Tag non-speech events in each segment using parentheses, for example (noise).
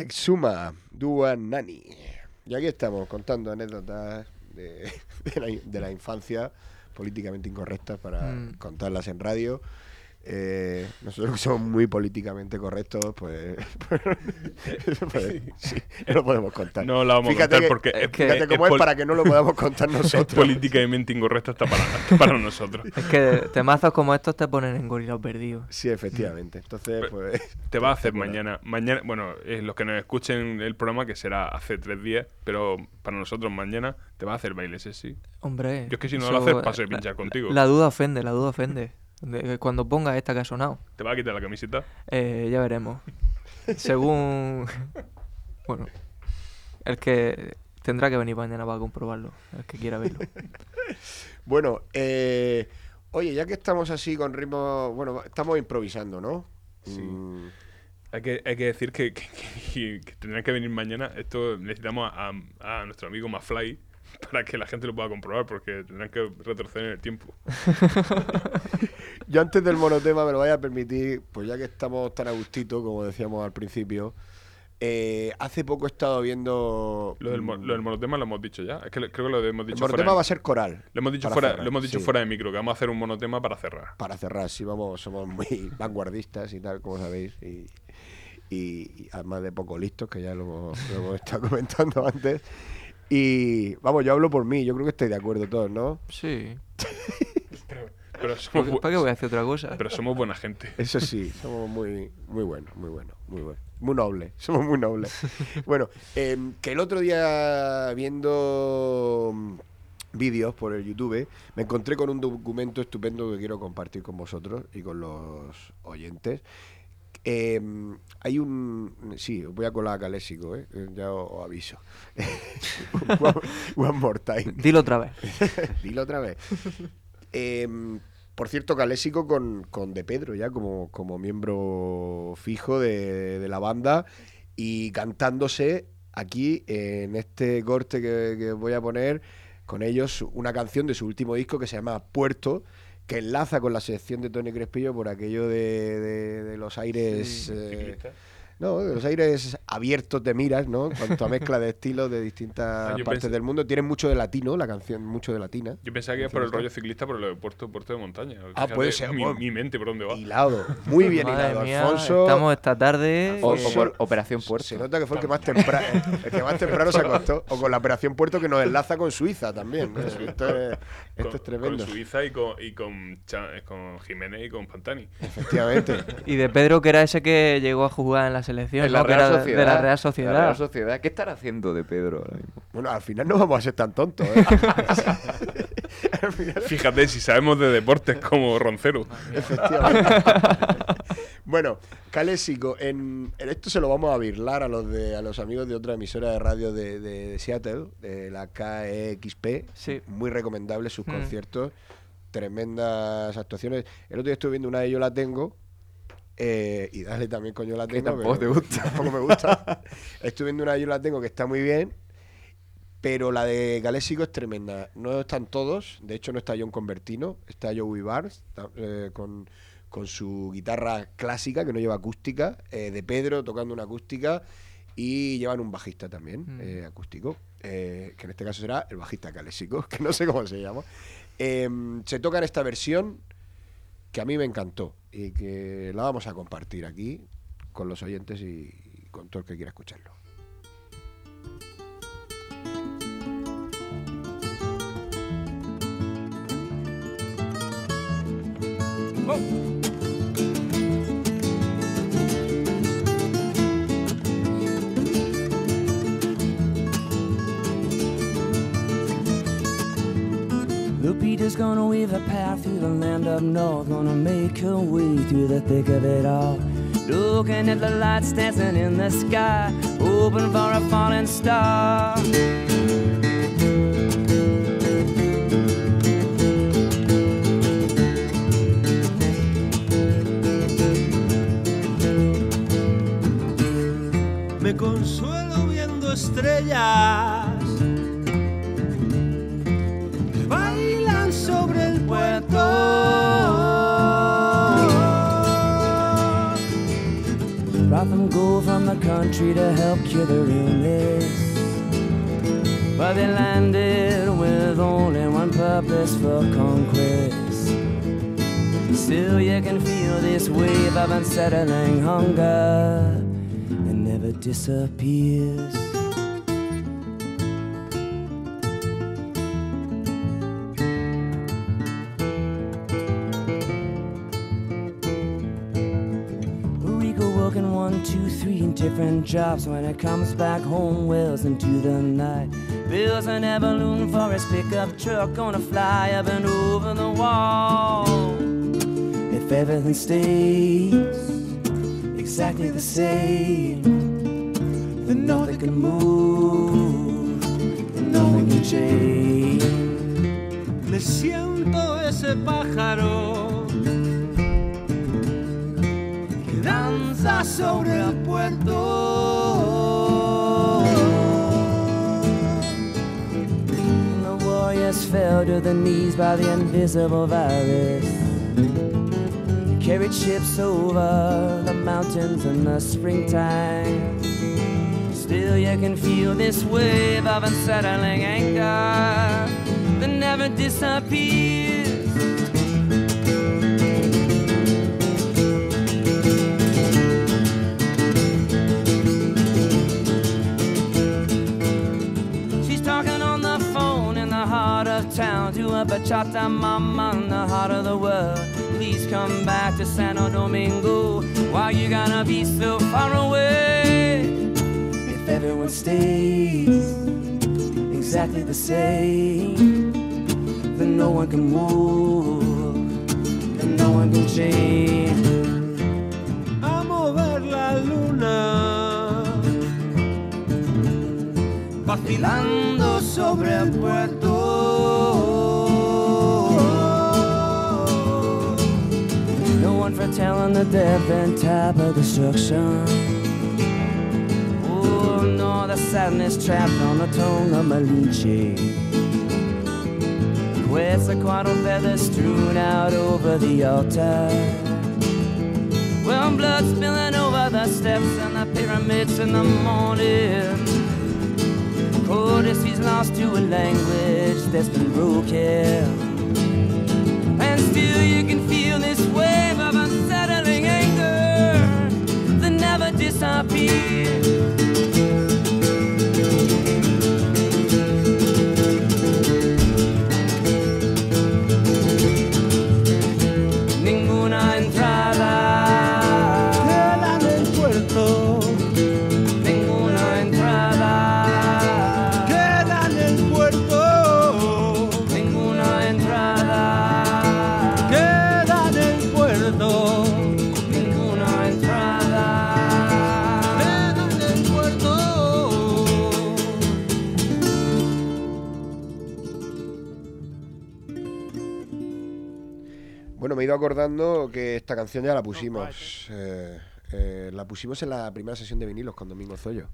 Exuma, Dua Nani. Y aquí estamos contando anécdotas de, (laughs) de la, de la infancia políticamente incorrectas para Mm. contarlas en radio. Eh, nosotros que somos muy políticamente correctos, pues, (laughs) pues, sí, no lo podemos contar. No la vamos a Fíjate contar que- porque es es, que- Fíjate es cómo es para que no lo podamos contar (laughs) es nosotros. políticamente incorrecta hasta para, hasta para (laughs) nosotros. Es que temazos como estos te ponen en gorilas perdidos. Sí, efectivamente. Entonces, pues. Te va a hacer Bueno. mañana. Mañana, bueno, eh, los que nos escuchen el programa, que será hace tres días, pero para nosotros mañana te va a hacer baile sí. Hombre. Yo es que si no eso- lo haces, paso de la- pinchar contigo. La duda ofende, la duda ofende. De- cuando pongas esta que ha sonado, ¿Te va a quitar la camiseta? eh, ya veremos. (laughs) Según. Bueno, el que tendrá que venir mañana para comprobarlo, el que quiera verlo. (laughs) Bueno, eh, oye, ya que estamos así con ritmo. Bueno, estamos improvisando, ¿no? Sí. Mm, Hay que, hay que decir que, que, que- que tendrán que venir mañana. Esto necesitamos a, a nuestro amigo Mafly (laughs) para que la gente lo pueda comprobar, porque tendrán que retroceder en el tiempo. (laughs) Yo antes del monotema me lo voy a permitir, pues ya que estamos tan a gustito, como decíamos al principio. eh, hace poco he estado viendo. Lo del, lo del monotema lo hemos dicho ya. Es que lo- creo que lo hemos El dicho monotema fuera. va a ser coral. Lo hemos dicho, fuera, cerrar, lo hemos dicho sí. fuera de micro, que vamos a hacer un monotema para cerrar. Para cerrar, sí, vamos, somos muy (laughs) vanguardistas y tal, como sabéis. Y, y- y además de poco listos, que ya lo hemos, lo hemos estado comentando antes. Y vamos, yo hablo por mí, yo creo que estáis de acuerdo todos, ¿no? Sí. Pero (laughs) somos, ¿Para qué voy a hacer otra cosa? pero somos buena gente. Eso sí, (laughs) somos muy, muy buenos, muy buenos, muy buenos. Muy nobles, (laughs) somos muy nobles. Bueno, em, que el otro día viendo mm, vídeos por el YouTube, me encontré con un documento estupendo que quiero compartir con vosotros y con los oyentes. Em, hay un... Sí, os voy a colar acá léxico, ¿eh? Ya os, aviso. (laughs) one, one more time. Dilo otra vez. (laughs) Dilo otra vez. Em, por cierto, Calésico con, con De Pedro ya como, como miembro fijo de, de la banda y cantándose aquí en este corte que, que voy a poner con ellos una canción de su último disco que se llama Puerto que enlaza con la sección de Tony Crespillo por aquello de, de- de los aires eh, no, de los aires abiertos de miras, ¿no? En cuanto a mezcla de estilos de distintas Ah, yo partes pensé- del mundo. Tienen mucho de latino, la canción, mucho de latina. Yo pensaba que era por el rollo ciclista, por el puerto, puerto de montaña. Ah, puede ser, Mi, bueno. mi mente, ¿por dónde va? Hilado, muy bien Madre hilado. mía, Alfonso. estamos esta tarde. O, eh, o por Operación Puerto. Se nota que fue el que más temprano, el que más temprano se acostó. O con la operación Puerto que nos enlaza con Suiza también. ¿no? Esto, es, esto con, es tremendo. Con Suiza y con, y eh, con Jiménez y con Pantani. Efectivamente. Y de Pedro, que era ese que llegó a jugar en la selección, En ¿no? la Que Real era Sociedad. de la Real Sociedad. La Real Sociedad. ¿Qué estará haciendo de Pedro ahora mismo? Bueno, al final no vamos a ser tan tontos. ¿eh? (laughs) Fíjate, si sabemos de deportes como Roncero. efectivamente. (laughs) bueno, Calésico, en, en esto se lo vamos a virlar a los de a los amigos de otra emisora de radio de, de- de Seattle, de la KXP. Sí. Muy recomendable sus Mm. conciertos. Tremendas actuaciones. El otro día estuve viendo una de Yo la tengo. Eh, y dale también con Yo la Que tengo. tampoco pero te gusta. Tampoco me gusta. (laughs) estuve viendo una Yo la tengo que está muy bien. Pero la de Galésico es tremenda. No están todos. De hecho, no está John Convertino. Está Joey Barnes eh, con, con su guitarra clásica, que no lleva acústica. eh, de Pedro tocando una acústica. Y llevan un bajista también, Mm. eh, acústico. eh, que en este caso será el bajista Galésico, (laughs) que no sé cómo se llama. Em, se toca en esta versión que a mí me encantó. Y que la vamos a compartir aquí con los oyentes y, con todo el que quiera escucharlo. Lupita's gonna weave a path through the land up north, gonna make her way through the thick of it all. Looking at the lights dancing in the sky, hoping for a falling star. Of unsettling hunger. It never disappears. Working one, two, three in different jobs. When it comes back home, wells into the night. Bills an balloon for his pickup truck, gonna fly up and over the wall. If everything stays exactly the same, then nothing can move, and nothing can change. Me siento ese pájaro que danza sobre el puerto. The warriors fell to their knees by the invisible virus. Carried ships over the mountains in the springtime. Still, you can feel this wave of unsettling anger that never disappears. She's talking on the phone in the heart of town to a bachata mama in the heart of the world. Please come back to Santo Domingo. Why you gonna be so far away? If everyone stays exactly the same, then no one can move, and no one can change. a mover la luna. Vacilando sobre el puerto. Foretelling the and type of destruction. Oh, no, the sadness trapped on the tongue of Malinche. Quetzalcoatl feathers strewn out over the altar. Well, blood spilling over the steps and the pyramids in the morning. Oh, Codice he's lost to a language that's been broken. And still you can sabe acordando que esta canción ya la pusimos. eh, eh, la pusimos en la primera sesión de vinilos con Domingo Zoyo.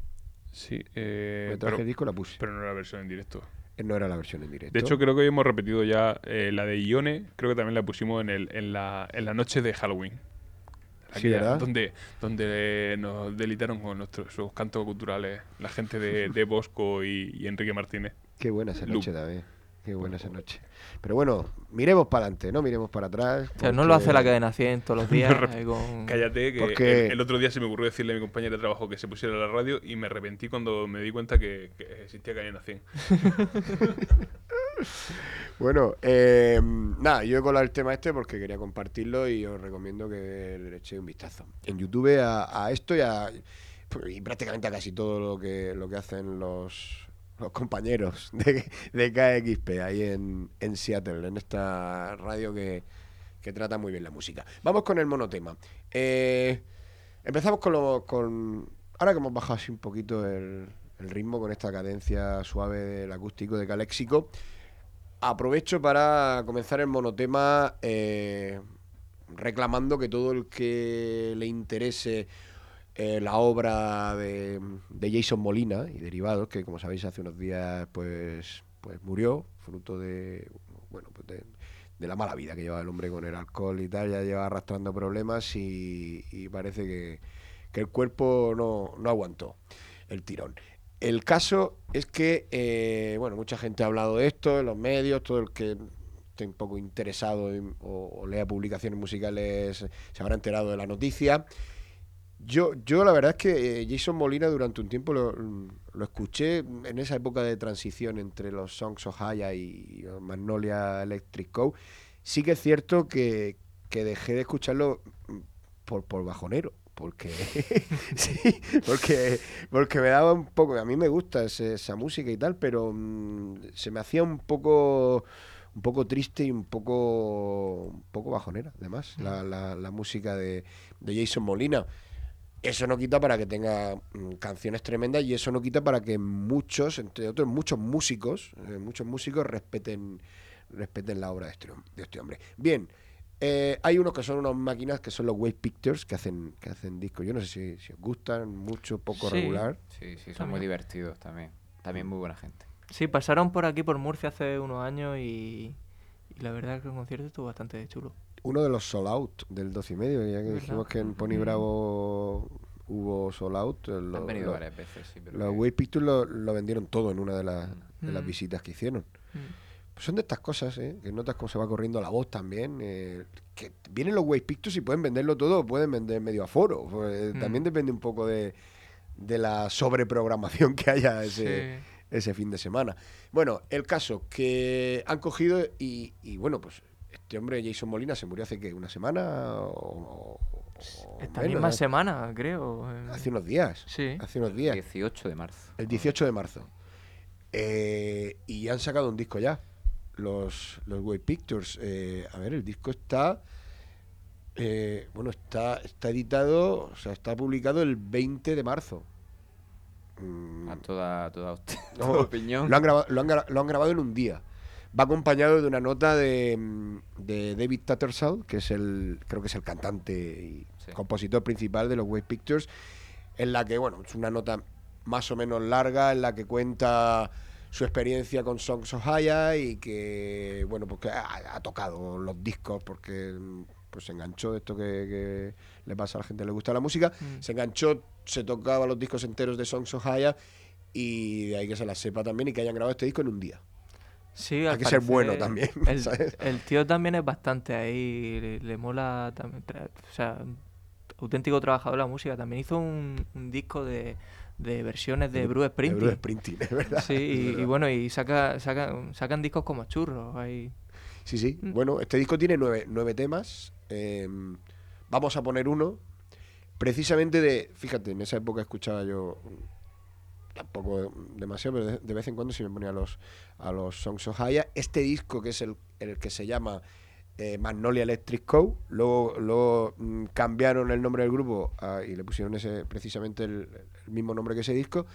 Sí, eh, Me pero, traje disco la puse. pero no era la versión en directo. Eh, No era la versión en directo. De hecho, creo que hoy hemos repetido ya eh, la de Ione, creo que también la pusimos en, el, en, la, en la noche de Halloween. Sí, ¿verdad? Donde, donde nos delitaron con nuestros sus cantos culturales la gente de, de Bosco y, y Enrique Martínez. Qué buena esa noche también. Qué buena esa noche. Pero bueno, miremos para adelante, no miremos para atrás. O sea, no lo hace la cadena 100 todos los (laughs) días. ahí con... Cállate, que Porque- el, el otro día se me ocurrió decirle a mi compañera de trabajo que se pusiera la radio y me arrepentí cuando me di cuenta que, que existía Cadena 100. (laughs) Bueno, eh, nada, yo he colado el tema este porque quería compartirlo y os recomiendo que le echéis un vistazo. En YouTube a, a esto y, a, y prácticamente a casi todo lo que, lo que hacen los, los compañeros (laughs) de, de KXP ahí en, en Seattle, en esta radio que, que trata muy bien la música. Vamos con el monotema. Eh, empezamos con, lo, con... Ahora que hemos bajado así un poquito el, el ritmo con esta cadencia suave del acústico de Caléxico, aprovecho para comenzar el monotema eh, reclamando que todo el que le interese eh, la obra de, de Jason Molina y derivados, que como sabéis hace unos días pues, pues murió, fruto de, bueno, pues de, la mala vida que lleva el hombre con el alcohol y tal, ya lleva arrastrando problemas y, parece que, que el cuerpo no, no aguantó el tirón. El caso es que, eh, bueno, mucha gente ha hablado de esto en los medios, todo el que esté un poco interesado en- o lea publicaciones musicales se habrá enterado de la noticia. Yo, yo la verdad es que eh, Jason Molina durante un tiempo lo, lo escuché en esa época de transición entre los Songs of Haya y Magnolia Electric Co. Sí que es cierto que, que dejé de escucharlo mm, por, por bajonero. Porque, (laughs) sí, porque, porque me daba un poco, a mí me gusta ese- esa música y tal, pero mm, se me hacía un poco un poco triste y un poco un poco bajonera, además, la, la- la música de, de Jason Molina. Eso no quita para que tenga mm, canciones tremendas y eso no quita para que muchos, entre otros muchos músicos, eh, muchos músicos respeten respeten la obra de este, de este hombre. Bien, eh, hay unos que son unas máquinas que son los Wave Pictures que hacen que hacen discos. Yo no sé si, si os gustan mucho, poco Sí. regular. Sí, sí, son También. muy divertidos también. También muy buena gente. Sí, pasaron por aquí, por Murcia, hace unos años y, y la verdad es que el concierto estuvo bastante chulo. Uno de los Out del 12 y medio, ya que dijimos que en Pony. Bravo hubo Out. eh, lo- Han venido lo- varias veces, sí. Pero Los que- Wave Pictures lo, lo vendieron todo en una de, las de las Mm. visitas que hicieron. Mm. Pues son de estas cosas, ¿eh? que notas cómo se va corriendo la voz también. eh, que vienen los Wave Pictures y pueden venderlo todo pueden vender medio aforo. Pues, Mm. También depende un poco de, de la sobreprogramación que haya ese, Sí. ese fin de semana. Bueno, el caso que han cogido y, y, bueno, pues este hombre Jason Molina se murió hace que una semana o, o Esta menos, misma semana, creo. eh. hace unos días. Sí. Hace unos días. 18 de marzo. El 18 de marzo. Eh, y han sacado un disco ya. Los, los Wave Pictures. Eh, a ver, el disco está. eh, bueno, está, está editado, o sea, está publicado el 20 de marzo. Mm, A toda, toda, usted- no, (laughs) toda opinión. lo, han grabado, lo, han gra- lo han grabado en un día. Va acompañado de una nota de, mm, de David Tattersall, que es el, creo que es el cantante y Sí. compositor principal de los Wave Pictures, en la que, bueno, es una nota más o menos larga, en la que cuenta su experiencia con Songs of Haya y que, bueno, porque ha, ha tocado los discos porque mm, pues se enganchó de esto que, que le pasa a la gente que le gusta la música, Mm. se enganchó, se tocaba los discos enteros de Songs of Haya y de ahí que se la sepa también y que hayan grabado este disco en un día. Sí, Hay que ser bueno también, (laughs) El, ¿sabes? el tío también es bastante ahí, le, le mola también. tra- O sea, auténtico trabajador de la música. También hizo un, un disco de, de versiones de Bruce De. Bruce Springsteen, es verdad. Sí, y, bueno, y saca, saca, sacan discos como churros. Ahí. Sí, sí. Mm. Bueno, este disco tiene nueve, nueve temas. eh, vamos a poner uno. Precisamente de. Fíjate, en esa época escuchaba yo. Tampoco demasiado, pero de, vez en cuando sí me ponía a los, a los Songs of Haya. Este disco, que es el, el que se llama eh, Magnolia Electric Co. Luego, luego mm, cambiaron el nombre del grupo y le pusieron ese precisamente el, el mismo nombre que ese disco.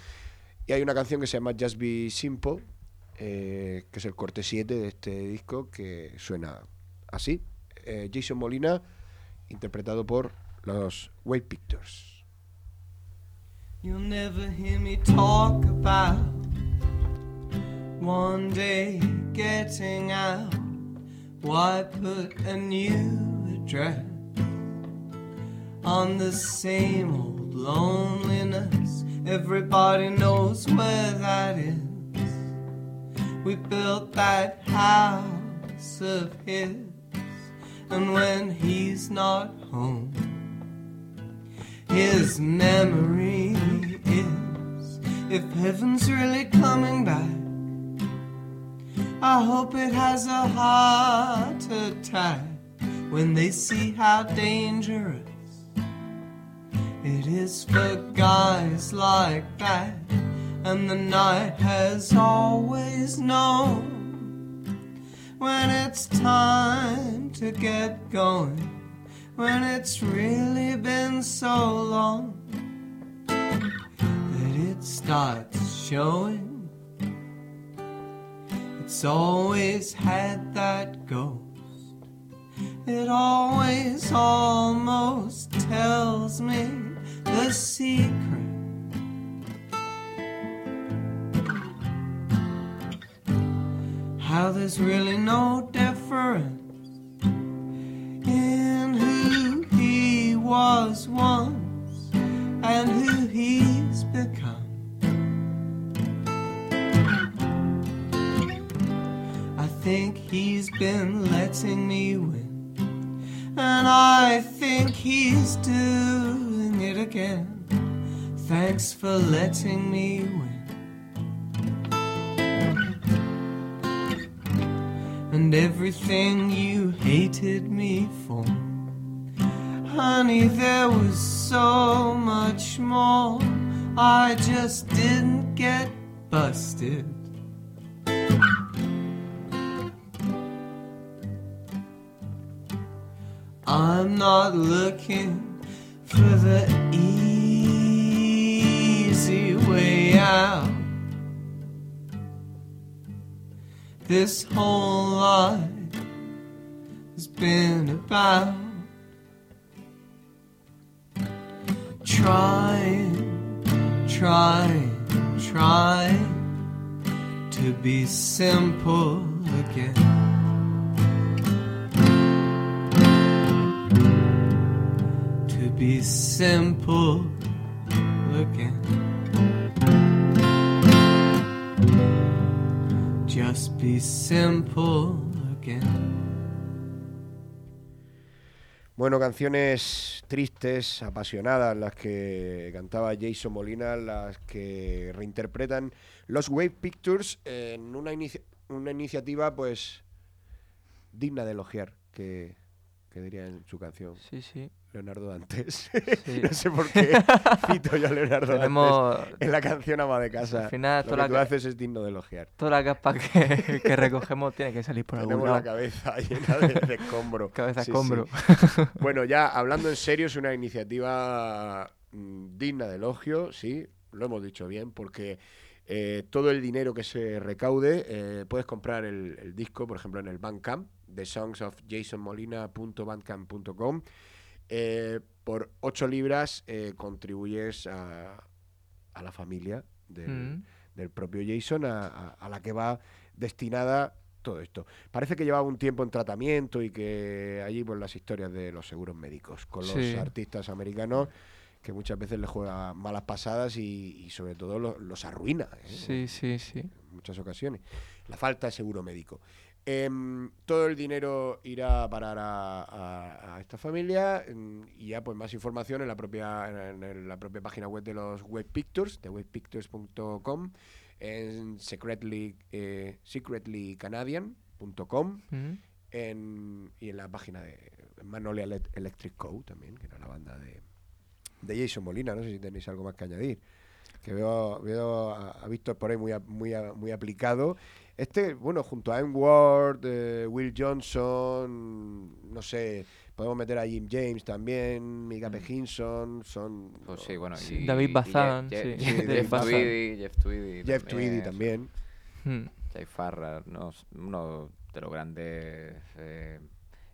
Y hay una canción que se llama Just Be Simple, eh, que es el corte 7 de este disco, que suena así. Eh, Jason Molina, interpretado por los Wave Pictures. You'll never hear me talk about one day getting out. Why put a new address on the same old loneliness? Everybody knows where that is. We built that house of his, and when he's not home, his memory if heaven's really coming back. I hope it has a heart attack when they see how dangerous it is for guys like that. And the night has always known when it's time to get going when it's really been so long starts showing. It's always had that ghost. It always almost tells me the secret. How there's really no difference in who he was once and who think he's been letting me win, and I think he's doing it again. Thanks for letting me win. And everything you hated me for. Honey, there was so much more. I just didn't get busted. I'm not looking for the easy way out. This whole life has been about trying, trying, trying to be simple again. Be simple again. Just be simple again. Bueno, canciones tristes, apasionadas, las que cantaba Jason Molina, las que reinterpretan los Wave Pictures en una, una iniciativa, pues, digna de elogiar, que, que diría en su canción Sí, sí. Leonardo Dantes. Sí. (laughs) no sé por qué (laughs) cito yo a Leonardo Dantes Tenemos en la canción Ama de Casa. Al final, Lo que tú haces es digno de elogiar. toda la capa que, que recogemos tiene que salir por algún Tenemos la lado. cabeza llena de, de escombro. (laughs) Cabeza Sí, escombro. sí. Bueno, ya hablando en serio, es una iniciativa mm, digna de elogio, sí, lo hemos dicho bien, porque eh, todo el dinero que se recaude, eh, puedes comprar el, el disco, por ejemplo, en el Bandcamp, de songsofjasonmolina.bandcamp.com. Eh, por 8 libras eh, contribuyes a, a la familia del, Mm. del propio Jason, a, a- a la que va destinada todo esto. Parece que llevaba un tiempo en tratamiento y que allí pues las historias de los seguros médicos con los Sí. artistas americanos que muchas veces les juega malas pasadas y, y sobre todo lo- los arruina ¿eh? Sí, sí, sí. en muchas ocasiones. La falta de seguro médico. Em, todo el dinero irá a parar a, a- a esta familia em, y ya pues más información en la propia en, en la propia página web de los Web Pictures, de webpictures.com, en secretly, eh, secretlycanadian.com Mm. en, y en la página de Magnolia Ele- Electric Co. también, que era la banda de, de Jason Molina. No sé si tenéis algo más que añadir. Que veo, veo a, Víctor por ahí muy, a- muy, a- muy aplicado. Este, bueno, junto a M. Ward, eh, Will Johnson, no sé, podemos meter a Jim James también, Mika Hinson, son... Pues sí, bueno. Y- David y Bazán, Jeff, sí, Jeff- David Jeff Bazán. Tweedy, Jeff Tweedy. Jeff Tweedy también. Mm. Jay Farrar, ¿no? uno de los grandes eh,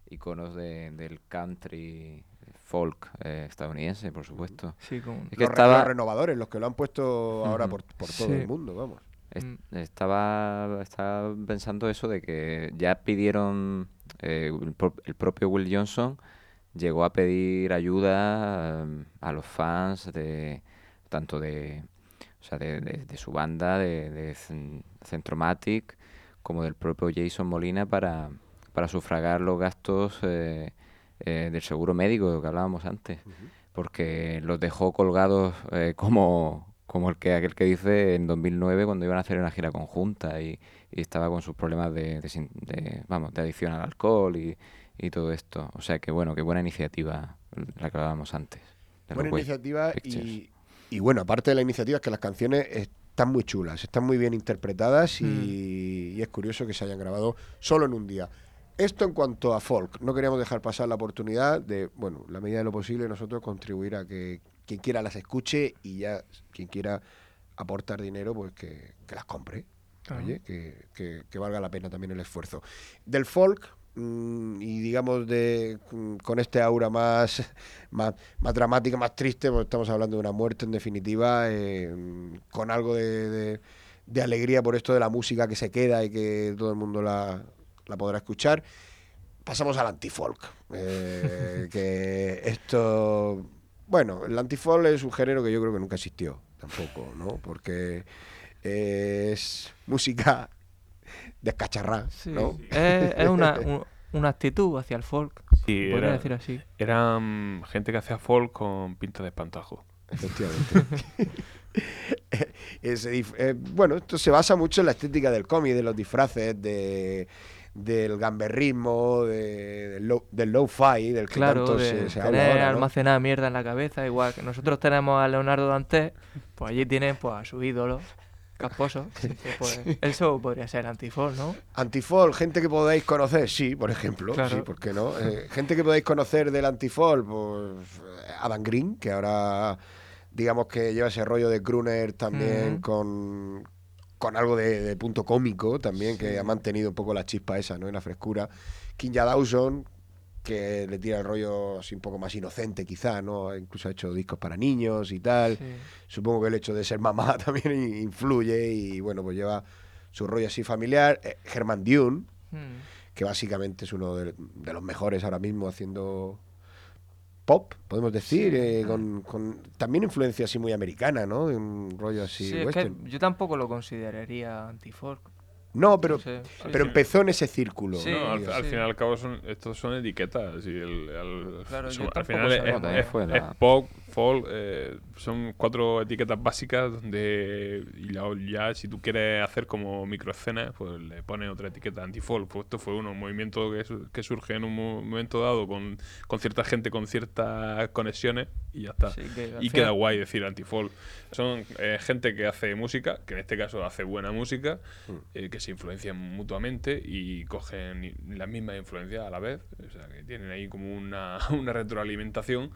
iconos de- del country folk eh, estadounidense, por supuesto. Sí, con... Es que los, re- estaba- los renovadores, los que lo han puesto ahora por, por todo Sí. el mundo, vamos. Mm. Estaba, estaba pensando eso de que ya pidieron, eh, el, pro- el propio Will Johnson llegó a pedir ayuda um, a los fans de tanto de, o sea, de, de- de su banda, de, de Cen- Centromatic, como del propio Jason Molina para, para sufragar los gastos eh, eh, del seguro médico que hablábamos antes porque los dejó colgados eh, como, como el que aquel que dice en 2009 cuando iban a hacer una gira conjunta y, y estaba con sus problemas de, de sin- de, vamos, de adicción al alcohol y, y todo esto. O sea que bueno, qué buena iniciativa la que hablábamos antes. Buena iniciativa y, y bueno, aparte de la iniciativa es que las canciones están muy chulas, están muy bien interpretadas y, y es curioso que se hayan grabado solo en un día. Esto en cuanto a folk, no queríamos dejar pasar la oportunidad de, bueno, la medida de lo posible nosotros contribuir a que quien quiera las escuche y ya quien quiera aportar dinero, pues que, que las compre. Claro. Oye, que, que- que valga la pena también el esfuerzo. Del folk, mm, y digamos de mm, con este aura más, (laughs) más, más dramática, más triste, porque estamos hablando de una muerte en definitiva, eh, con algo de, de- de alegría por esto de la música que se queda y que todo el mundo la, la podrá escuchar. Pasamos al antifolk, eh, (laughs) que esto bueno, el antifolk es un género que yo creo que nunca existió, tampoco, ¿no? Porque es música descacharrada, Sí. ¿no? Es, es una, un- una actitud hacia el folk, Sí, podría era- decir así. eran gente que hacía folk con pinta de espantajo. Efectivamente. (laughs) Eh, bueno, esto se basa mucho en la estética del cómic, de los disfraces, de, del gamberrismo, de, del, low, del lo-fi, del que Claro, tanto de se, se tener habla ahora, ¿no? almacenada mierda en la cabeza, igual que nosotros tenemos a Leonardo Dantes, pues allí tienen pues, a su ídolo, Casposo. (laughs) Pues, Eso podría ser antifolk, ¿no? Antifol, gente que podáis conocer, sí, por ejemplo, Claro. sí, ¿por qué no? Eh, gente que podáis conocer del Antifol, pues Adam Green, que ahora digamos que lleva ese rollo de crooner también con, con algo de, de punto cómico también, que ha mantenido un poco la chispa esa, ¿no? Y la frescura. Kinja Dawson, que le tira el rollo así un poco más inocente quizá, ¿no? Incluso ha hecho discos para niños y tal. Sí. Supongo que el hecho de ser mamá (laughs) también influye y bueno, pues lleva su rollo así familiar. Eh, Herman Dune, Mm. que básicamente es uno de, de los mejores ahora mismo haciendo pop, podemos decir, Sí. eh, con, con también influencia así muy americana, ¿no? De Un rollo así Sí, es que yo tampoco lo consideraría antifolk. No, pero, sí, pero sí. empezó en ese círculo. Sí, No, al, al sí. fin y al cabo son, estos son etiquetas y el, el- Claro, son- al final es, fue es la- pop, folk, eh, son cuatro etiquetas básicas donde y la- ya si tú quieres hacer como microescenas pues le pones otra etiqueta anti-folk, pues esto fue uno, un movimiento que, su- que surge en un mo- momento dado con, con cierta gente con ciertas conexiones y ya está. Sí, que al y final- queda guay decir anti-folk. Son eh, gente que hace música, que en este caso hace buena música, eh, que se influencian mutuamente y cogen i- las mismas influencias a la vez. O sea, que tienen ahí como una, (laughs) una retroalimentación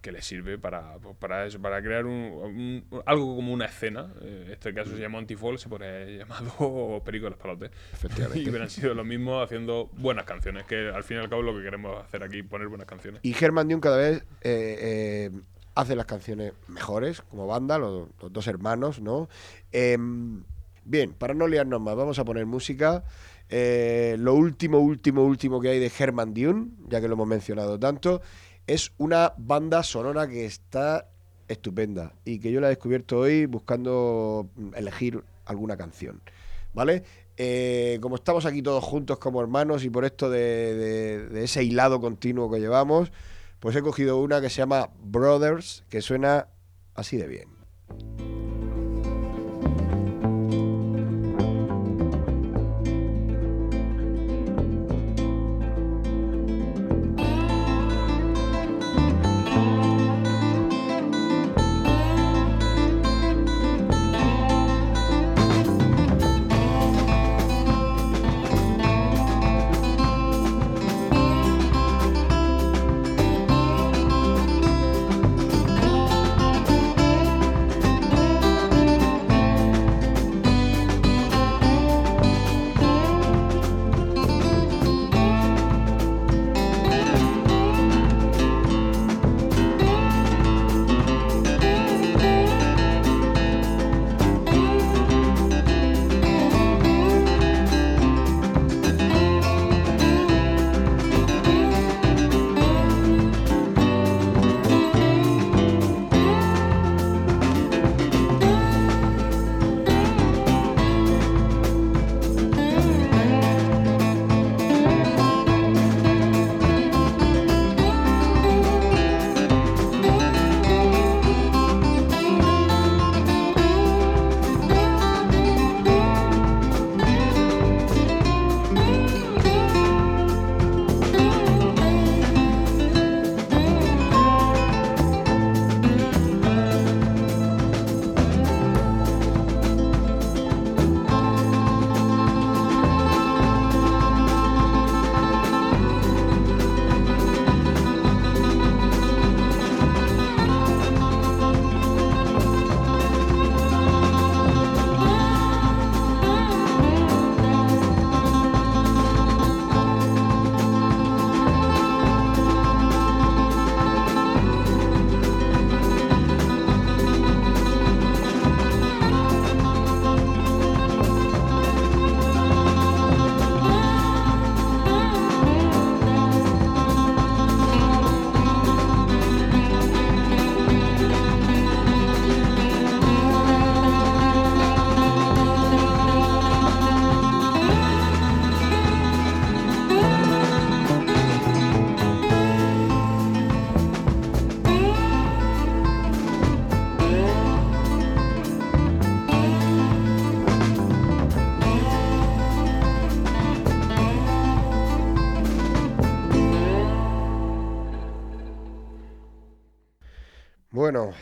que les sirve para, pues, para eso, para crear un, un- algo como una escena. Eh, este caso se llama Antifol, se pone (laughs) llamado Perico de los Palotes. Efectivamente. (laughs) Y hubieran sido los mismos haciendo buenas canciones, que al fin y al cabo es lo que queremos hacer aquí, poner buenas canciones. Y Herman Dune cada vez eh, eh, hace las canciones mejores como banda, los, los dos hermanos, ¿no? Em, bien, para no liarnos más, vamos a poner música. Eh, lo último, último, último que hay de Herman Dune, ya que lo hemos mencionado tanto, es una banda sonora que está estupenda y que yo la he descubierto hoy buscando mm, elegir alguna canción. ¿Vale? Eh, como estamos aquí todos juntos como hermanos y por esto de, de- de ese hilado continuo que llevamos, pues he cogido una que se llama Brothers, que suena así de bien.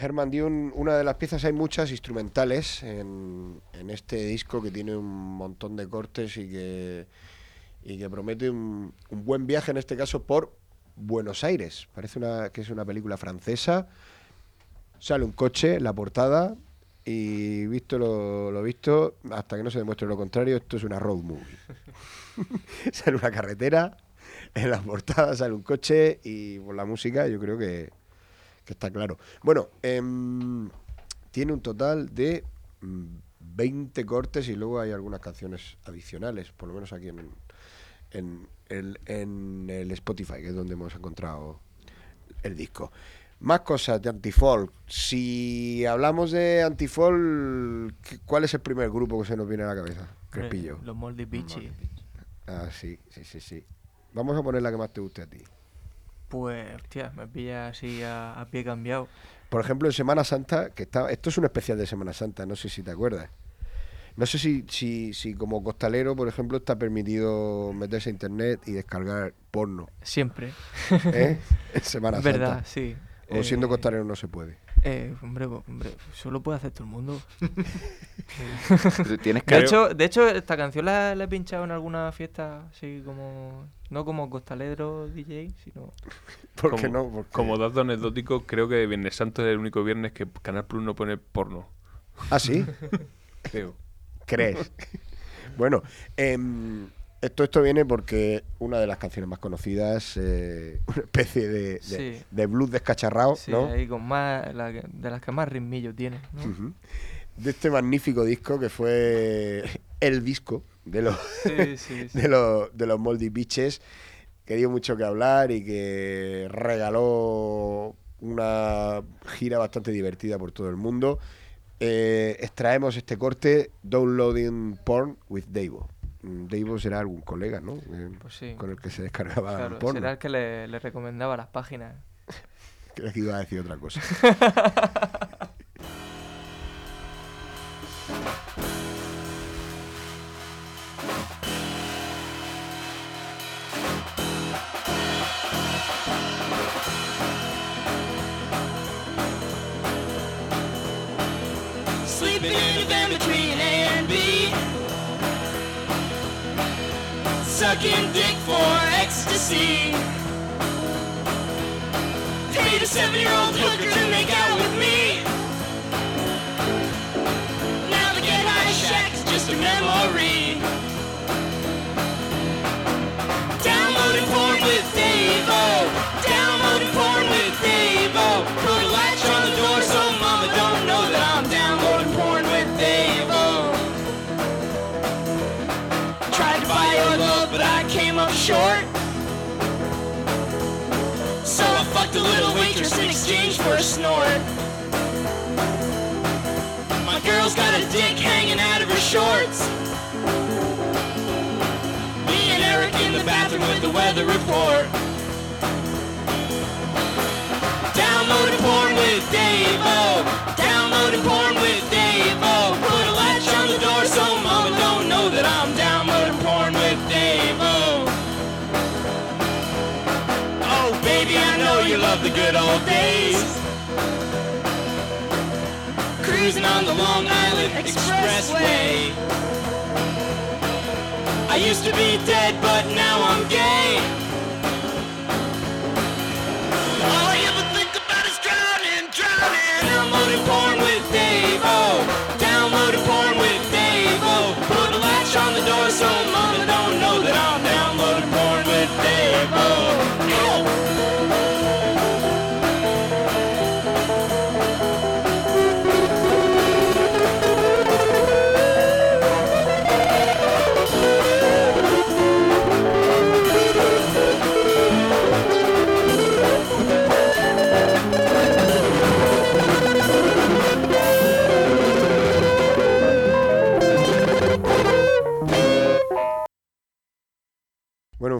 Herman Dune, una de las piezas, hay muchas instrumentales en, en este disco que tiene un montón de cortes y que, y que promete un, un buen viaje, en este caso, por Buenos Aires. Parece una, que es una película francesa. Sale un coche, la portada, y visto lo, lo visto, hasta que no se demuestre lo contrario, esto es una road movie. (laughs) sale una carretera, en la portada sale un coche y por la música yo creo que, que está claro. Bueno, em, tiene un total de mm, 20 cortes y luego hay algunas canciones adicionales, por lo menos aquí en, en, el, en el Spotify, que es donde hemos encontrado el disco. Más cosas de Antifolk. Si hablamos de Antifolk, ¿qué- ¿cuál es el primer grupo que se nos viene a la cabeza? Crespillo. Los Moldy Beachy. Ah, sí, sí, sí, sí. Vamos a poner la que más te guste a ti. Pues, hostia, me pilla así a, a pie cambiado. Por ejemplo, en Semana Santa, que está, esto es un especial de Semana Santa, no sé si te acuerdas. No sé si, si, si como costalero, por ejemplo, está permitido meterse a internet y descargar porno. Siempre. ¿eh? (laughs) en Semana verdad, Santa. sí. O siendo Eh, costalero no se puede. eh, hombre, bo- hombre, eso lo puede hacer todo el mundo. (laughs) (laughs) Tienes que... De hecho, de hecho, esta canción la, la he pinchado en alguna fiesta, así como. No como costalero DJ, sino. (laughs) ¿Por qué como, no? Porque- como dato anecdótico, creo que Viernes Santo es el único viernes que Canal Plus no pone porno. Ah, sí, (laughs) Creo. crees. (laughs) bueno, em, esto, esto viene porque una de las canciones más conocidas, eh, una especie de, de, Sí. de blues descacharrado, Sí, ¿no? ahí con más. la que- de las que más ritmillo tiene, de este magnífico disco que fue el disco (laughs) de los, Sí, sí, sí. de los, de los Moldy Beaches, que dio mucho que hablar y que regaló una gira bastante divertida por todo el mundo. Eh, extraemos este corte, Downloading Porn with Davo. Mm, Davo será algún colega, ¿no? Eh, Pues sí. Con el que se descargaba Claro, porno. será el que le, le recomendaba las páginas. (laughs) Creía que iba a decir otra cosa. (laughs) Sleeping in a van between A and B. Sucking dick for ecstasy. Paid a seven-year-old hooker to make out with me. Now the get high shack's just a memory. Downloading porn with short. So I fucked a little waitress in exchange for a snort. My girl's got a dick hanging out of her shorts. Me and Eric in the bathroom with the weather report. Downloading porn with Davo. Downloading porn with Davo. Put a latch on the door so mama don't know that I'm downloading love the good old days. Cruising on the Long Island Expressway. I used to be dead, but now I'm gay.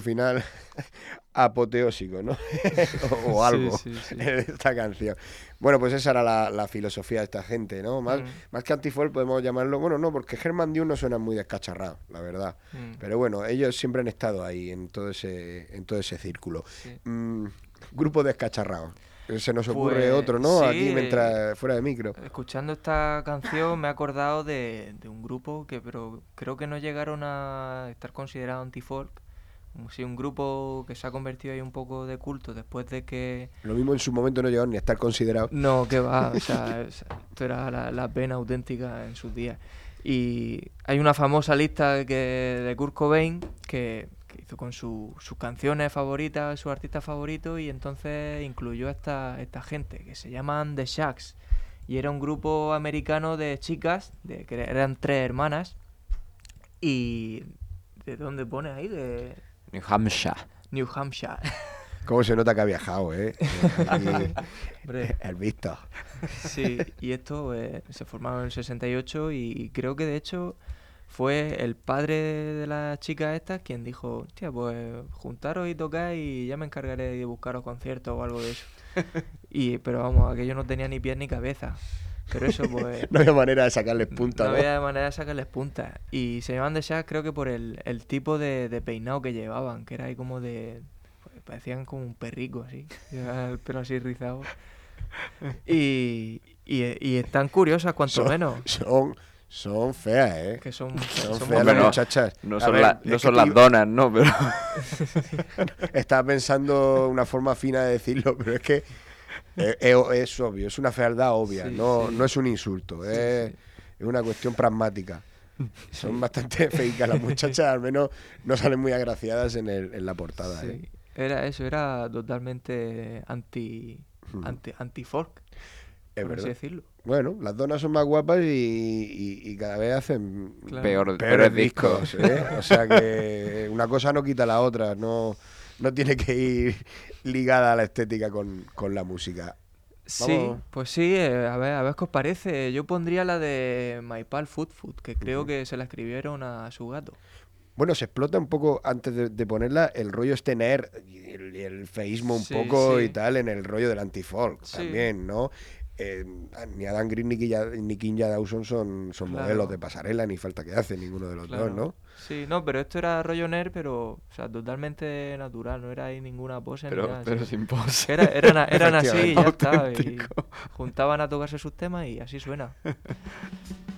Un final (laughs) apoteósico, ¿no? (laughs) o, o algo Sí, sí, sí. en esta canción. Bueno, pues esa era la, la filosofía de esta gente, ¿no? Más, Mm. más que antifolk podemos llamarlo, bueno, no, porque Herman Dune no suena muy descacharrado, la verdad. Mm, Pero bueno, ellos siempre han estado ahí en todo ese, en todo ese círculo. Mm, grupo descacharrado. se nos ocurre Pues, otro, ¿no? Aquí mientras fuera de micro. Escuchando esta canción me he acordado de, de un grupo que pero creo que no llegaron a estar considerados anti-folk. Como si un grupo que se ha convertido ahí un poco de culto después de que... Lo mismo en su momento no llegaron ni a estar considerados. No, que va, (laughs) o sea, es- esto era la, la pena auténtica en sus días. Y hay una famosa lista que, de Kurt Cobain que, que hizo con su- sus canciones favoritas, sus artistas favoritos, y entonces incluyó a esta, esta gente que se llaman The Shacks. Y era un grupo americano de chicas, de, que eran tres hermanas. Y. ¿De dónde pone ahí? De New Hampshire. New Hampshire. (laughs) ¿Cómo se nota que ha viajado, eh? (laughs) El visto. Sí, y esto eh, se formaron en el 68 y creo que de hecho fue el padre de las chicas estas quien dijo, hostia, pues juntaros y tocar y ya me encargaré de buscaros conciertos o algo de eso. (laughs) Y, pero vamos, aquello no tenía ni pies ni cabeza. Pero eso pues... (laughs) No había manera de sacarles punta, no ¿no? había manera de sacarles punta. Y se llamaban de Shaq creo que por el, el tipo de, de peinado que llevaban, que era ahí como de... pues, parecían como un perrico así, (laughs) llevaban el pelo así rizado. Y, y, y están curiosas cuanto Son- menos. Son, son feas, ¿eh? Que son, Son son feas las no, muchachas. No son, ver, la- no son las donas, no, pero... (laughs) Estaba pensando una forma fina de decirlo, pero es que es, es- es obvio, es una fealdad obvia, Sí, no, sí. no es un insulto, es, es una cuestión pragmática. (laughs) Son bastante feicas las muchachas, al menos no salen muy agraciadas en, el, en la portada. ¿eh? Sí, Era eso, era totalmente anti, anti, anti-folk, Es por así verdad. decirlo. Bueno, las donas son más guapas y, y- y cada vez hacen Claro. Peor, peores peores discos. discos. ¿eh? O sea que (laughs) una cosa no quita la otra, no, no tiene que ir ligada a la estética con, con la música. Sí, pues sí, eh, a ver, a ver qué os parece. Yo pondría la de My Pal Food Food, que creo que se la escribieron a su gato. Bueno, se explota un poco antes de, de ponerla el rollo este nerd y el, el feísmo un Sí, poco sí. y tal en el rollo del antifolk Sí. también, ¿no? Eh, ni Adam Green ni, Killa- ni Kinja Dawson son, son Claro. modelos de pasarela, ni falta que hace ninguno de los Claro. dos, ¿no? Sí, no, pero esto era rollo nerd, pero, o sea, totalmente natural, no era ahí ninguna pose ni Pero, nada. pero sin pose. Era- eran, eran así y ya está. Y juntaban a tocarse sus temas y así suena. (laughs)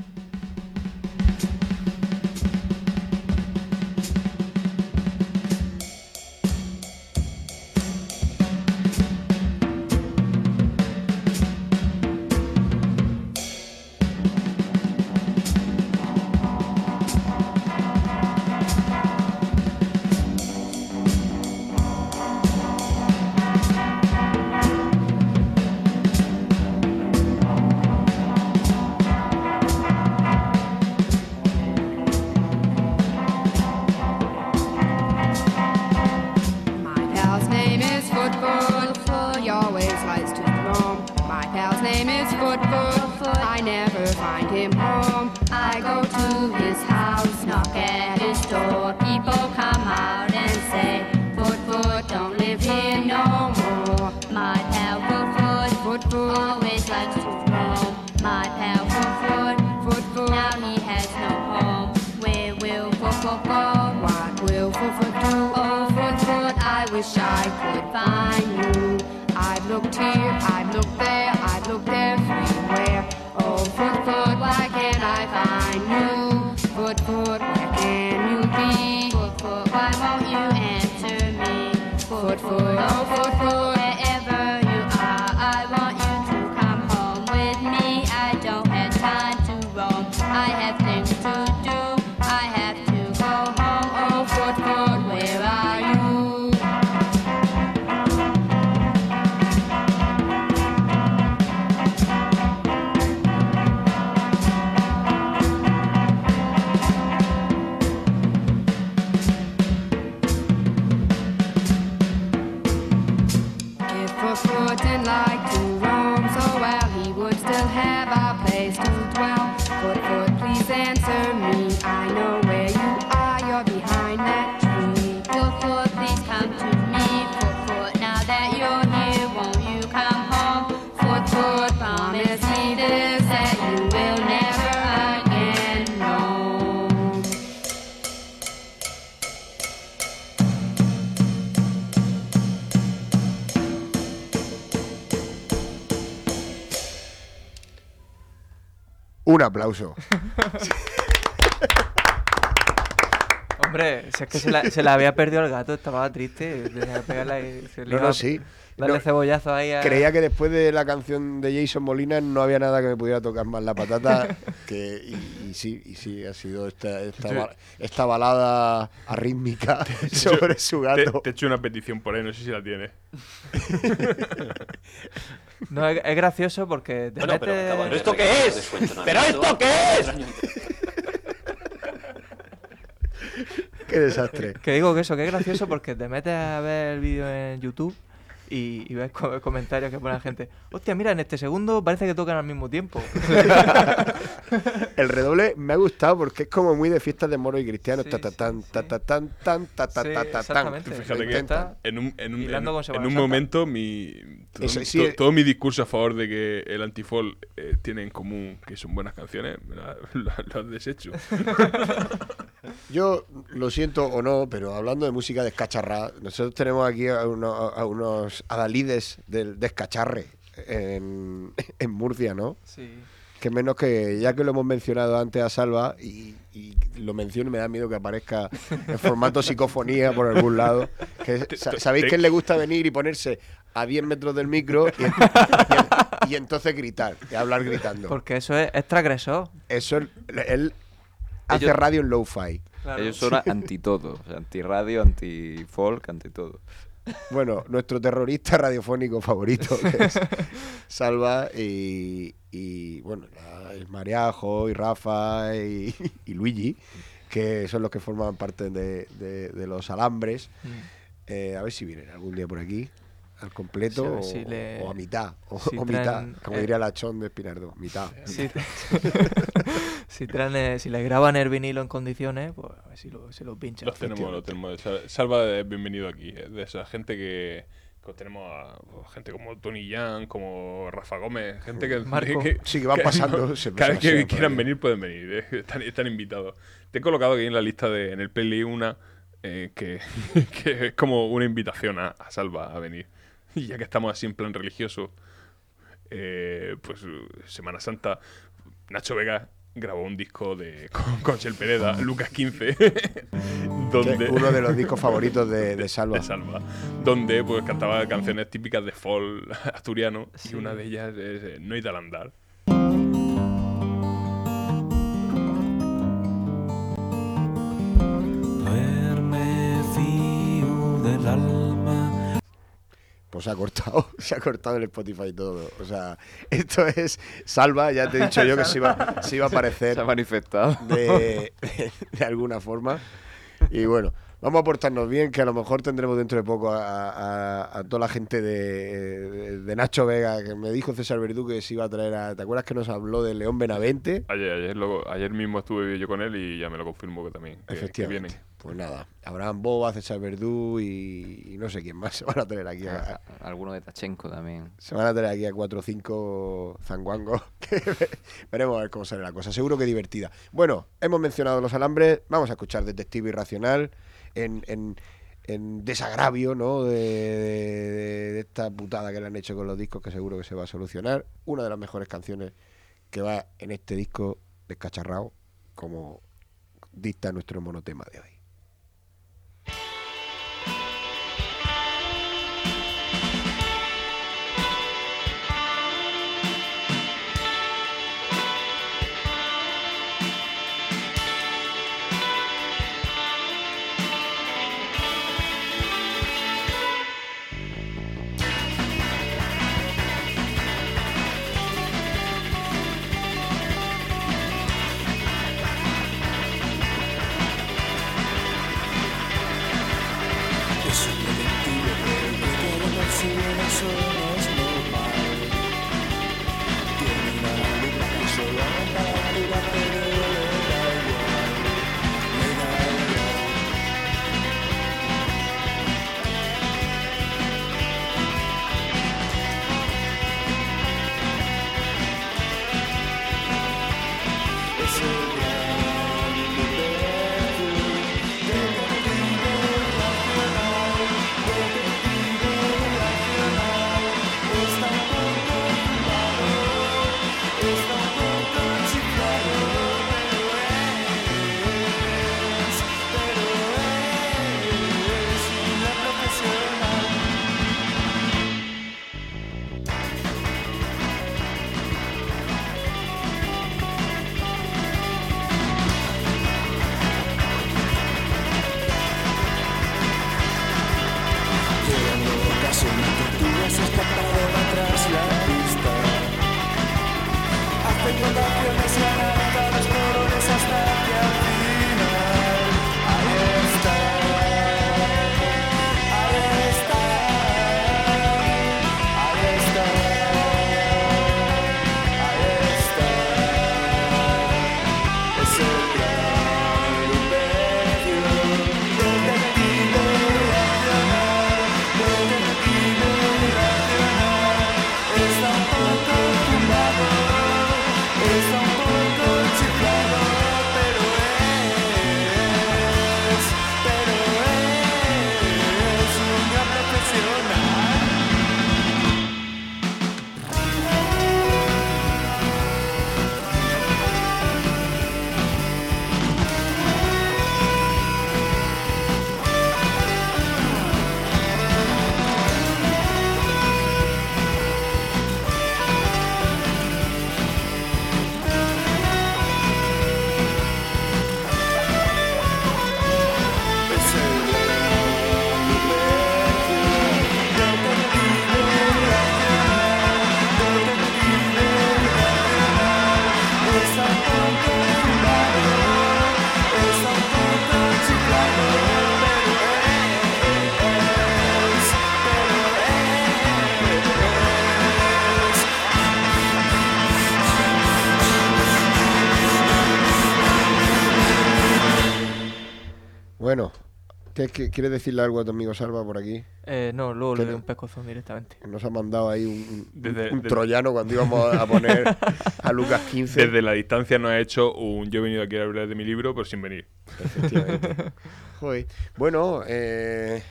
snorting like Un aplauso. Hombre, si es que se la, se la había perdido el gato, estaba triste. Tenía que pegarle, se le No, iba no, sí. Darle No, cebollazo ahí a... Creía que después de la canción de Jason Molina no había nada que me pudiera tocar más la patata. (laughs) Que, y, y sí, y sí, ha sido esta, esta, Sí. ba- esta balada arrítmica (laughs) sobre su Te, gato. te he hecho una petición por ahí, no sé si la tienes. (laughs) No, es, es gracioso porque te Bueno, pero, metes- caballero, ¿esto qué es? ¿Pero esto qué es? Qué desastre. Que digo que eso, que es gracioso porque te metes a ver el vídeo en YouTube y, y ves co- comentarios que pone la gente. Hostia, mira, en este segundo parece que tocan al mismo tiempo. (laughs) El redoble me ha gustado porque es como muy de fiestas de moro y cristianos. Sí, ta, ta, sí, tan, sí. ta, ta, tan, tan, ta, ta, Sí, ta, ta, tan. Fíjate que intentan. en un, en un, en- en un momento mi, todo, Eso mi- sí, to- todo mi discurso a favor de que el antifol eh, tiene en común que son buenas canciones, me la- (laughs) lo, has deshecho. (laughs) Yo lo siento o no, pero hablando de música descacharrada, nosotros tenemos aquí a, uno- a unos adalides del descacharre en, (laughs) en Murcia, ¿no? sí. Que menos que, ya que lo hemos mencionado antes a Salva, y, y lo menciono y me da miedo que aparezca en formato (laughs) psicofonía por algún lado. Que, ¿Sabéis que le gusta venir y ponerse a 10 metros del micro y, y- y entonces gritar, y hablar gritando? Porque eso es, es transgresor. Eso él, él hace Ellos- radio en lo-fi. Claro. Ellos son (laughs) anti todo, o sea, anti radio, anti folk, anti todo. Bueno, nuestro terrorista radiofónico favorito, que es (laughs) Salva, y, y, bueno, el Mariajo, y Rafa, y, (laughs) y Luigi, que son los que forman parte de, de- de los alambres. Mm. Eh, a ver si vienen algún día por aquí, al completo, o, si le- o a mitad, o, si o mitad, traen, como eh, diría la chón de Espinardo, mitad. (laughs) Si, (laughs) si, traen, eh, si le graban el vinilo en condiciones, pues a ver si lo, si lo pinchan. Los tenemos, los tenemos. Sal- Salva es bienvenido aquí. Es de esa gente que, que tenemos a pues, gente como Tony Young, como Rafa Gómez, gente que, Marco. que- Sí, que van pasando, se cada vez que quieran venir pueden venir, eh, están, están invitados. Te he colocado aquí en la lista de en el playlist una eh, que, (laughs) que es como una invitación a, a Salva a venir. (laughs) Y ya que estamos así en plan religioso, eh, pues Semana Santa, Nacho Vega grabó un disco de (laughs) con, con Chel Pereda, (laughs) Lucas 15, Que donde es uno de los discos favoritos de, de Salva. de Salva, donde pues cantaba canciones típicas de folk asturiano Sí. y una de ellas es eh, No hay tal andar. Pues se ha cortado, (laughs) se ha cortado el Spotify y todo. O sea, esto es Salva, ya te he dicho yo que se iba, se iba a aparecer Se ha manifestado. de, de alguna forma. Y bueno, vamos a portarnos bien, que a lo mejor tendremos dentro de poco a, a- a toda la gente de, Nacho Vega, que me dijo César Verdú que se iba a traer a... ¿Te acuerdas que nos habló de León Benavente? Ayer, ayer, luego- ayer mismo estuve yo con él y ya me lo confirmó que también que, que Efectivamente. vienen. Pues nada, Abraham Boba, César Verdú y, y no sé quién más (laughs) se van a tener aquí. A, Alguno de Tachenko también. se van a tener aquí a 4 o 5 zanguangos. (laughs) Veremos a ver cómo sale la cosa. Seguro que divertida. Bueno, hemos mencionado los alambres. Vamos a escuchar Detective Irracional en, en, desagravio ¿no? de, de- de esta putada que le han hecho con los discos, que seguro que se va a solucionar. Una de las mejores canciones que va en este disco descacharrado, como dicta nuestro monotema de hoy. ¿Quieres decirle algo a tu amigo Salva por aquí? Eh, no, luego le ¿Qué doy un pescozón directamente. Nos ha mandado ahí un, un- Desde- un desde- troyano cuando íbamos a poner a Lucas 15. Desde la distancia nos ha hecho un yo he venido aquí a hablar de mi libro, pero sin venir. Efectivamente. (laughs) Joder. Bueno, eh,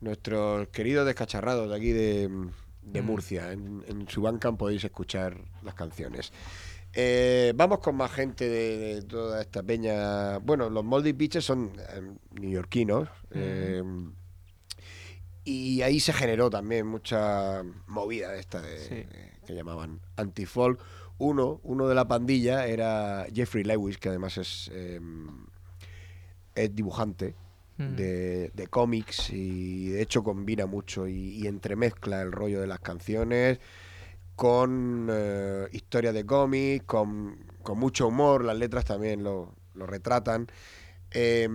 nuestros queridos descacharrados de aquí de, de Mm. Murcia, en, en su Bandcamp podéis escuchar las canciones. Eh, vamos con más gente de, de toda esta peña. Bueno, los Moldy Beaches son eh, neoyorquinos. eh, y ahí se generó también mucha movida de esta de, Sí. que llamaban anti-folk. Uno, uno de la pandilla era Jeffrey Lewis, que además es, eh, es dibujante Mm. de, de cómics y de hecho combina mucho y, y entremezcla el rollo de las canciones con eh, historia de cómics, con, con mucho humor, las letras también lo, lo retratan. Eh,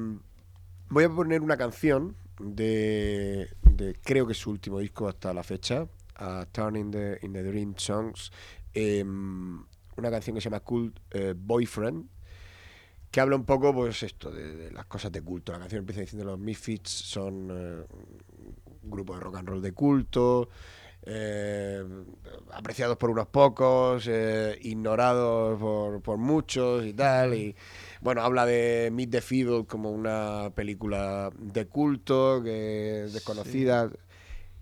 voy a poner una canción de, de creo que es su último disco hasta la fecha, a the, in the Dream Songs, eh, una canción que se llama Cool eh, Boyfriend, que habla un poco, pues esto, de, de las cosas de culto. La canción empieza diciendo los Misfits son eh, un grupo de rock and roll de culto, eh, apreciados por unos pocos, eh, ignorados por, por muchos y tal. Y bueno, habla de Meet the Feeble como una película de culto, que es desconocida.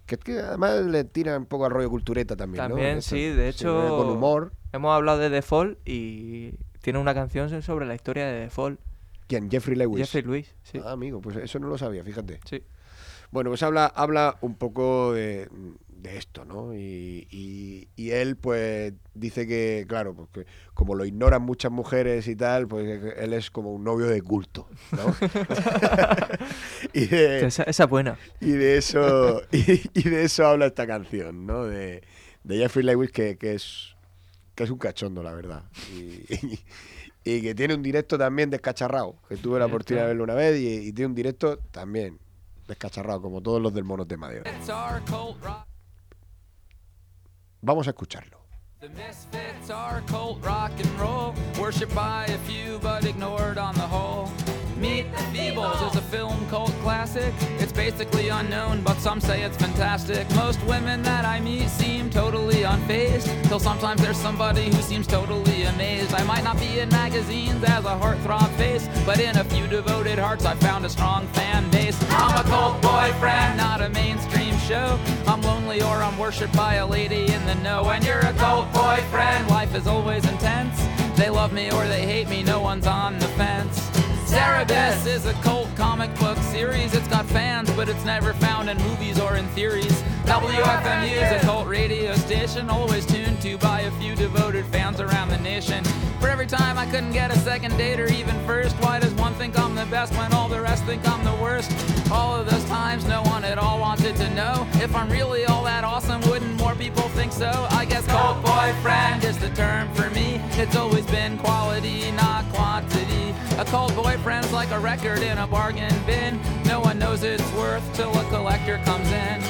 Que, que además le tira un poco al rollo cultureta también. También, sí, de hecho. Con humor. Hemos hablado de The Fall y tiene una canción sobre la historia de The Fall. ¿Quién? Jeffrey Lewis. Jeffrey Lewis, sí. Ah, amigo, pues eso no lo sabía, fíjate. Sí. Bueno, pues habla, habla un poco de, de esto, ¿no? Y, y- y él, pues, dice que, claro, porque como lo ignoran muchas mujeres y tal, pues él es como un novio de culto, ¿no? (laughs) y, de, Esa, esa es buena. y de eso y, y de eso habla esta canción, ¿no? De, de Jeffrey Lewis, que, que es que es un cachondo, la verdad. Y, que tiene un directo también descacharrado, que tuve la oportunidad de verlo una vez, y, y tiene un directo también descacharrado, como todos los del Monos de rock. Vamos a escucharlo. The Misfits are cult rock and roll, worshipped by a few but ignored on the whole. Meet the Feebles is a film cult classic. It's basically unknown, but some say it's fantastic. Most women that I meet seem totally unfazed, till sometimes there's somebody who seems totally amazed. I might not be in magazines as a heartthrob face, but in a few devoted hearts I found a strong fan base. I'm a cult boyfriend, not a mainstream show. I'm lonely or I'm worshipped by a lady in the know. When you're a cult boyfriend, life is always intense. They love me or they hate me, no one's on the fence. Cerebus is a cult comic book series. It's got fans, but it's never found in movies or in theories. WFMU is a cult radio station, always tuned to by a few devoted fans around the nation. For every time I couldn't get a second date or even first, why does one think I'm the best when all the rest think I'm the worst? All of those times, no one at all wanted to know if I'm really all that awesome. Wouldn't more people think so? I guess cult boyfriend is the term for me. It's always been quality, not quantity. A cult boyfriend's like a record in a bargain bin. No one knows its worth till a collector comes in.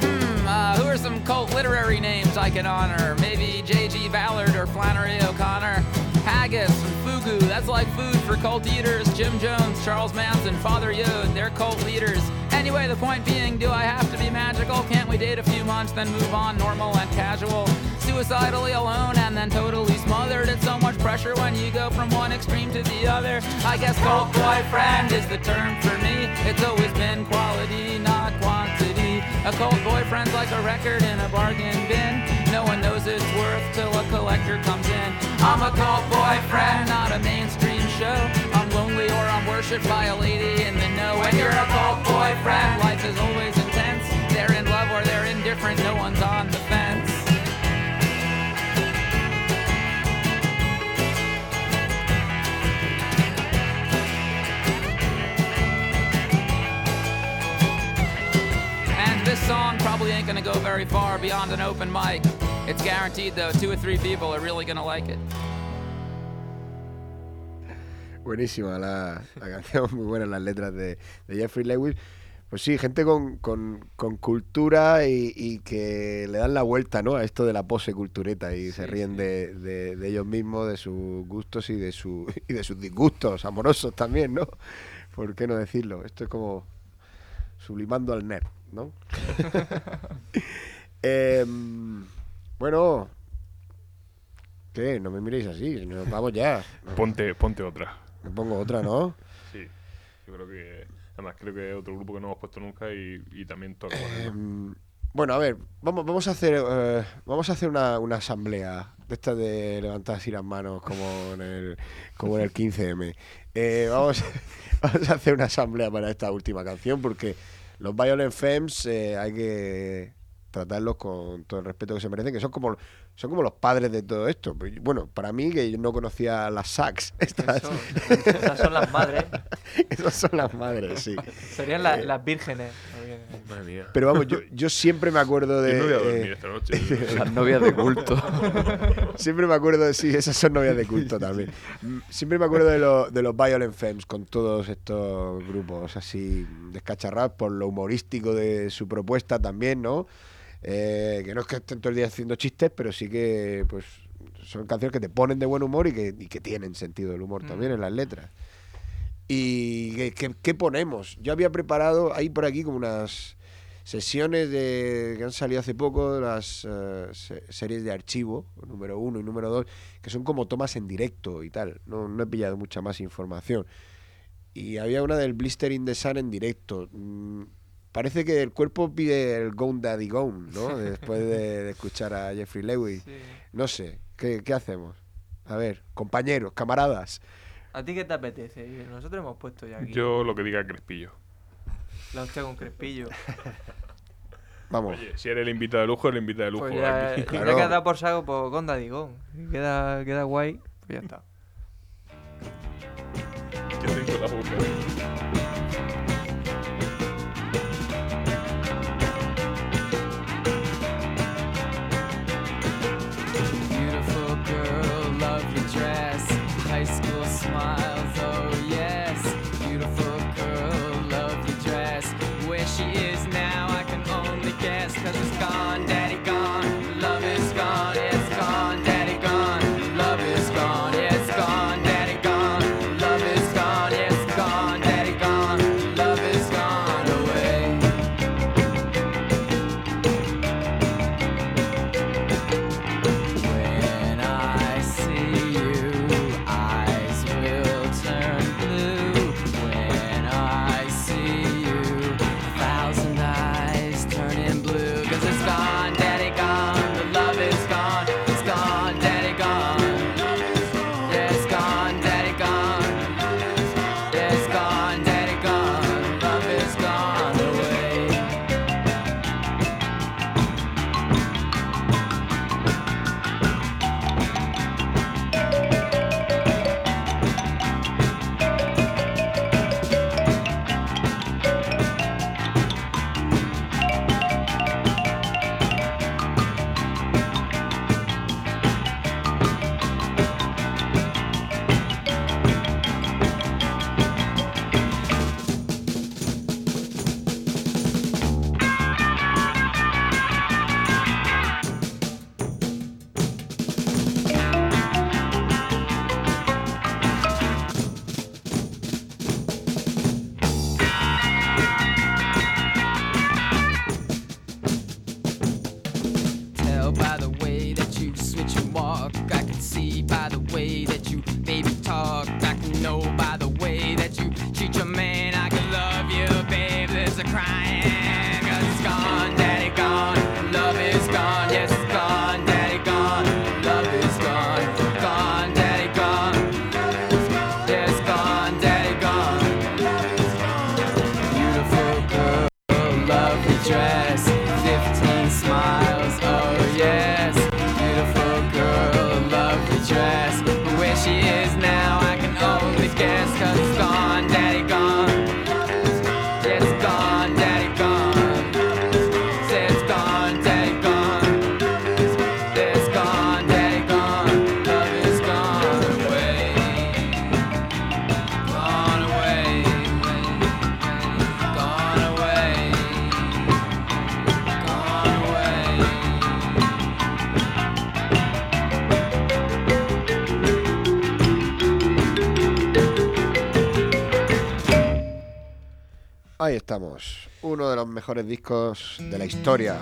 Hmm, uh, who are some cult literary names I can honor? Maybe J.G. Ballard or Flannery O'Connor. Haggis Fugu, that's like food for cult eaters. Jim Jones, Charles Manson, Father Yod, they're cult leaders. Anyway, the point being, do I have to be magical? Can't we date a few months, then move on, normal and casual? Suicidally alone and then totally smothered. It's so much pressure when you go from one extreme to the other. I guess cult boyfriend is the term for me. It's always been quality, not quantity. A cult boyfriend's like a record in a bargain bin. No one knows its worth till a collector comes in. I'm a cult boyfriend, not a mainstream show. I'm lonely or I'm worshipped by a lady in the know. When you're a cult boyfriend, life is always intense. They're in love or they're indifferent, no one's on the fence. And this song probably ain't gonna go very far beyond an open mic. It's guaranteed though, two or three people are really gonna like it. Buenísima la, la canción, muy buenas las letras de, de Jeffrey Lewis. Pues sí, gente con, con- con cultura y, y que le dan la vuelta ¿no? a esto de la pose cultureta y se ríen de, de- de ellos mismos, de sus gustos y de, su, (laughs) y de sus disgustos amorosos también, ¿no? ¿Por qué no decirlo? Esto es como sublimando al nerd, ¿no? (laughs) (laughs) Em, bueno, ¿qué? No me miréis así, nos vamos ya. (laughs) Ponte, ponte otra. Me pongo otra, ¿no? (laughs) Sí, yo creo que. Además, creo que es otro grupo que no hemos puesto nunca y, y también toca ponerlo. Em, bueno, a ver, vamos, vamos a hacer eh, vamos a hacer una, una asamblea de estas de levantar así las manos como en el, como en el 15M. Eh, (laughs) vamos, vamos a hacer una asamblea para esta última canción porque los Violent Femmes eh, hay que tratarlos con todo el respeto que se merecen, que son como son como los padres de todo esto. Pues, Bueno, para mí que yo no conocía las sax, (laughs) estas, Eso, esas son las madres. (laughs) esas son las madres, sí. (laughs) Serían la- Eh, las vírgenes. Madre mía. Pero vamos, yo, yo siempre me acuerdo de. Yo no voy a dormir eh, esta noche. Las novias de culto. Siempre me acuerdo de. Sí, esas son novias de culto también. Mm, Siempre me acuerdo de, lo- de los Violent Femmes con todos estos grupos así descacharrados por lo humorístico de su propuesta también, ¿no? Eh, que no es que estén todo el día haciendo chistes, pero sí que pues son canciones que te ponen de buen humor y que, y que tienen sentido el humor también en las letras. ¿Y qué, ponemos? Yo había preparado ahí por aquí como unas sesiones de que han salido hace poco, las eh, se- series de archivo, número uno y número dos, que son como tomas en directo y tal. No, no he pillado mucha más información. Y había una del Blister in the Sun en directo. Mm, parece que el cuerpo pide el Gone Daddy Gone, ¿no? (laughs) Después de, de escuchar a Jeffrey Lewis. No sé, ¿qué, qué hacemos? A ver, compañeros, camaradas. ¿A ti qué te apetece? Nosotros hemos puesto ya aquí. Yo lo que diga Crespillo. La hostia con Crespillo. (laughs) Vamos. Oye, si eres el invitado de lujo, el invitado de lujo. Pues ya, aquí. ya que has dado por saco, pues con Digón. Si queda, queda guay, pues ya está. Que tengo la boca. Mejores discos de la historia.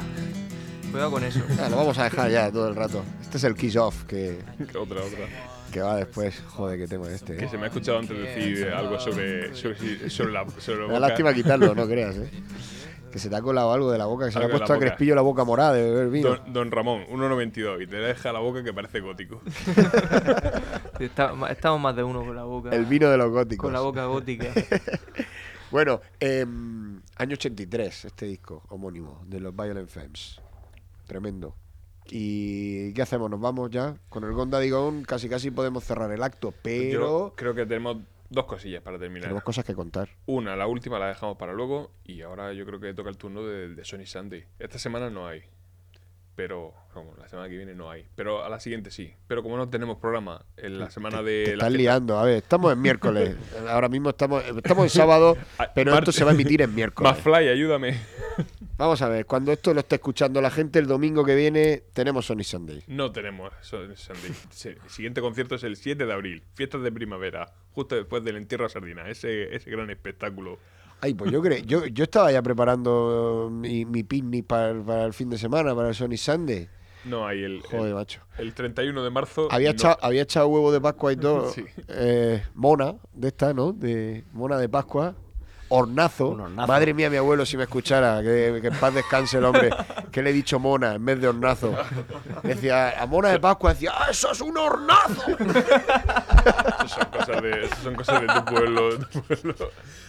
Cuidado con eso. Ah, lo vamos a dejar ya todo el rato. Este es el Kiss Off que, (laughs) Otra, otra. que va después. Joder, que tengo este. Que ¿eh? se me ha escuchado antes decir algo sobre, sobre, sobre la, sobre la Me da boca. lástima quitarlo, no (laughs) creas, ¿eh? Que se te ha colado algo de la boca, que se le ha puesto a boca. Crespillo la boca morada de beber vino. Don, don Ramón, 1,92 y te deja la boca que parece gótico. (laughs) Está- estamos más de uno con la boca. El vino de los góticos. Con la boca gótica. Bueno, em, año 83, este disco homónimo de los Violent Femmes. Tremendo. ¿Y qué hacemos? ¿Nos vamos ya? Con el Gonda Digón casi casi podemos cerrar el acto, pero Yo creo que tenemos dos cosillas para terminar. tenemos cosas que contar. Una, la última la dejamos para luego y ahora yo creo que toca el turno de, de Sony Sunday. Esta semana no hay, pero como la semana que viene no hay, pero a la siguiente sí. Pero como no tenemos programa en la semana de Te la estás liando, a ver, estamos en miércoles. (laughs) Ahora mismo estamos, estamos en sábado, (laughs) pero Marte- esto se va a emitir en miércoles. McFly, ayúdame. Vamos a ver, cuando esto lo esté escuchando la gente, el domingo que viene tenemos Sony Sunday. No tenemos Sony Sunday. El siguiente concierto es el 7 de abril, fiestas de primavera, justo después del entierro a Sardina, ese, ese gran espectáculo. Ay, pues yo creo, yo, yo estaba ya preparando mi, mi picnic para, el- para el fin de semana, para el Sony Sunday. No hay el, Joder, el, macho. el 31 de marzo. Había, no. echado, había echado huevo de Pascua y todo. (laughs) Sí. eh, mona, de esta, ¿no? De mona de Pascua. Hornazo. Un hornazo. Madre mía, mi abuelo, si me escuchara, que, que en paz descanse el hombre, (laughs) que le he dicho mona en vez de hornazo. Decía, a mona de Pascua, decía, ¡ah, eso es un hornazo! (laughs) Son cosas de, son cosas de tu pueblo. de tu pueblo.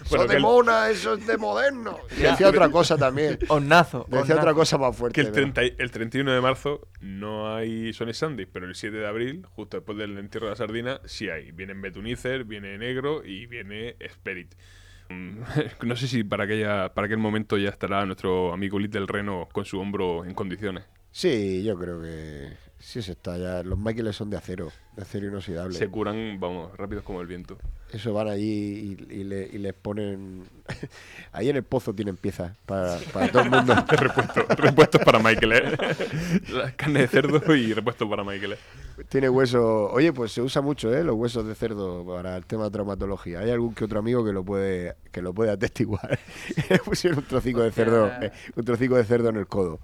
Eso de el- mona, eso es de moderno. Y decía otra cosa también. Hornazo. Decía hornazo. otra cosa más fuerte. Que el, pero- 30 y- el 31 de marzo no hay Sony Sunday, pero el 7 de abril, justo después del entierro de la sardina, sí hay. Vienen Betunicer, viene Negro y viene Spirit. (laughs) No sé si para, aquella, para aquel momento ya estará nuestro amigo Little Reno con su hombro en condiciones. Sí, yo creo que sí se está ya. Los Michaels son de acero, de acero inoxidable. Se curan, vamos, rápidos como el viento. Eso van allí y, y le- y les ponen. (laughs) Ahí en el pozo tienen piezas para, para todo el mundo. (laughs) Repuesto, repuestos para Michael, ¿eh? Carne de cerdo y repuestos para Michael, ¿eh? Tiene hueso. Oye, pues se usa mucho, ¿eh? Los huesos de cerdo para el tema de traumatología. Hay algún que otro amigo que lo puede que lo puede atestiguar. (laughs) Le pusieron un trocico de cerdo, eh, un trocico de cerdo en el codo.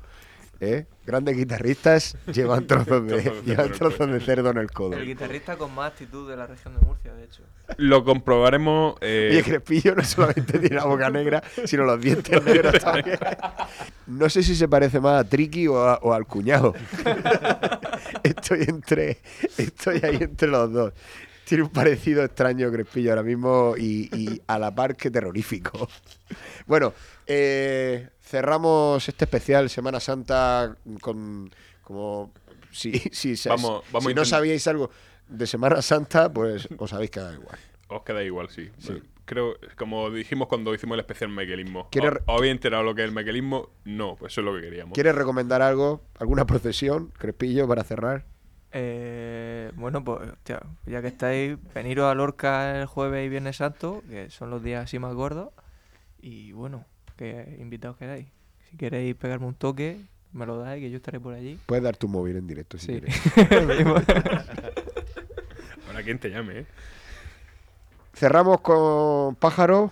¿Eh? Grandes guitarristas (laughs) llevan trozos de, llevan en el trozos codo. de cerdo en el codo. El guitarrista con más actitud de la región de Murcia, de hecho. Lo comprobaremos. eh, Oye, Crespillo no solamente tiene la boca negra, sino los dientes negros también. No sé si se parece más a Triki o, a- o al cuñado. (laughs) Estoy entre, estoy ahí entre los dos. Tiene un parecido extraño Crespillo ahora mismo y, y a la par que terrorífico. Bueno, eh, cerramos este especial Semana Santa con como si, si, Vamos- vamos si no sabíais algo de Semana Santa, pues os habéis quedado igual. Os queda igual, sí. Sí. Bueno, creo, como dijimos cuando hicimos el especial. ¿Quiere ¿Os habéis enterado lo que es el Michaelismo? No, pues eso es lo que queríamos. ¿Quieres recomendar algo? ¿Alguna procesión, Crespillo, para cerrar? Eh, bueno, pues hostia, ya que estáis, veniros a Lorca el jueves y viernes santo, que son los días así más gordos. Y bueno, que invitados quedáis. Si queréis pegarme un toque, me lo dais, que yo estaré por allí. Puedes dar tu móvil en directo si Sí. quieres. (laughs) Ahora quien te llame, ¿eh? Cerramos con Pájaro,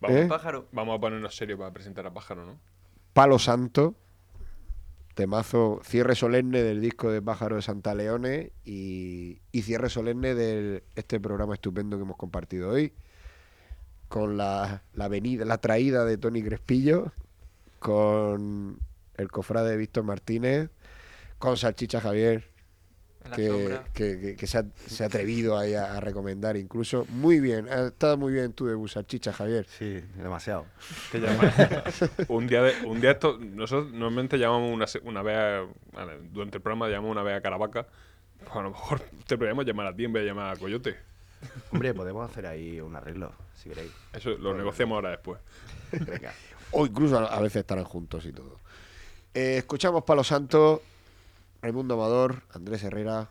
Vamos, ¿Eh? Pájaro. vamos a ponernos serios para presentar a Pájaro, ¿no? Palo Santo, temazo, cierre solemne del disco de Pájaro de Santa Leone y, y cierre solemne de este programa estupendo que hemos compartido hoy, con la, la venida, la traída de Tony Crespillo, con el cofrade de Víctor Martínez, con Salchicha Javier, que, que- que- que se, ha, se ha atrevido ahí a, a recomendar incluso. Muy bien, ha estado muy bien tu debut, Salchicha Javier. Sí, demasiado. (laughs) un día de, un día esto, nosotros normalmente llamamos una, se- una vez, a- durante el programa llamamos una vez a Caravaca. Pues a lo mejor te podríamos llamar a ti en vez de llamar a Coyote. Hombre, podemos hacer ahí un arreglo, si queréis. Eso lo negociamos ahora después. Venga. (laughs) O incluso a, a veces estarán juntos y todo. Eh, escuchamos Palo Santo, Raimundo Amador, Andrés Herrera,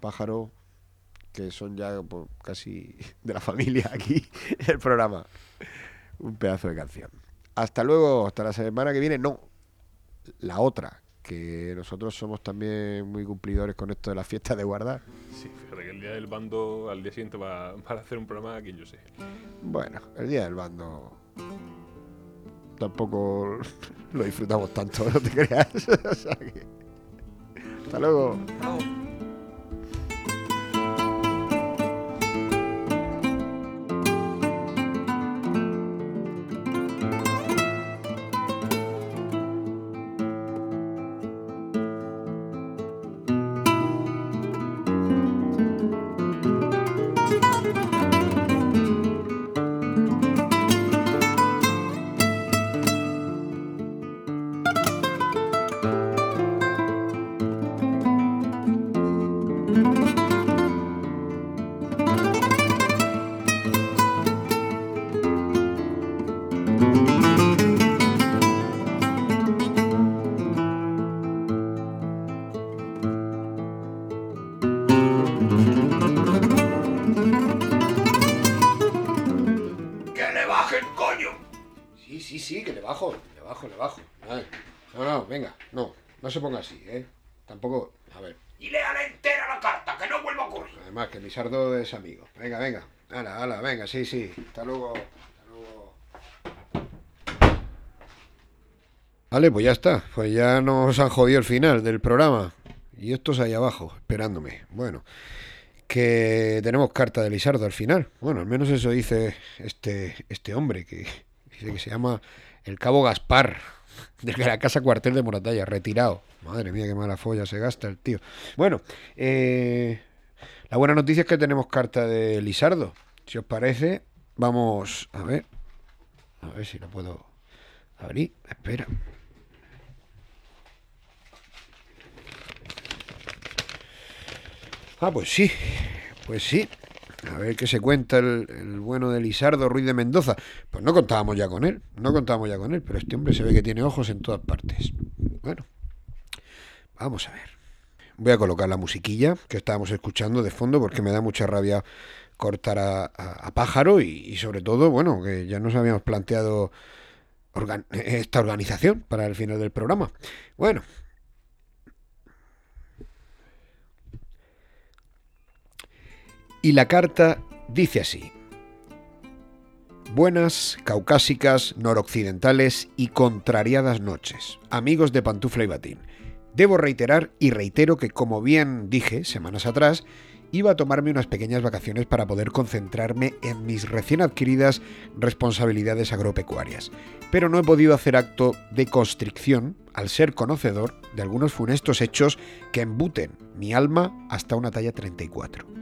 Pájaro, que son ya pues, casi de la familia aquí en (laughs) el programa. Un pedazo de canción. Hasta luego, hasta la semana que viene. No, la otra, que nosotros somos también muy cumplidores con esto de las fiestas de guardar. Sí, fíjate que el día del bando al día siguiente va, para hacer un programa aquí yo sé. Bueno, el día del bando tampoco (laughs) lo disfrutamos tanto, no te creas. (laughs) O sea que- Hasta luego. ¡Que no, se ponga así, ¿eh? Tampoco, a ver. Y léale entera la carta, que no vuelva a ocurrir. Además, que Lisardo es amigo. Venga, venga. Hala, hala, venga, sí, sí. Hasta luego. Hasta luego. Vale, pues ya está. Pues ya nos han jodido el final del programa. Y estos ahí abajo, esperándome. Bueno, que tenemos carta de Lisardo al final. Bueno, al menos eso dice este, este hombre, que dice que se llama el Cabo Gaspar, de la Casa Cuartel de Moratalla, retirado. Madre mía, qué mala folla se gasta el tío. Bueno, eh, la buena noticia es que tenemos carta de Lisardo. Si os parece, vamos a ver. A ver si la puedo abrir. Espera. Ah, pues sí. Pues sí. A ver qué se cuenta el, el bueno de Lisardo Ruiz de Mendoza. Pues no contábamos ya con él. No contábamos ya con él. Pero este hombre se ve que tiene ojos en todas partes. Bueno. Vamos a ver. Voy a colocar la musiquilla que estábamos escuchando de fondo porque me da mucha rabia cortar a, a- pájaro y, sobre todo, bueno, que ya nos habíamos planteado esta organización para el final del programa. Bueno. Y la carta dice así. Buenas, caucásicas, noroccidentales y contrariadas noches, amigos de Pantufla y Batín. Debo reiterar y reitero que, como bien dije semanas atrás, iba a tomarme unas pequeñas vacaciones para poder concentrarme en mis recién adquiridas responsabilidades agropecuarias. Pero no he podido hacer acto de constricción al ser conocedor de algunos funestos hechos que embuten mi alma hasta una talla 34.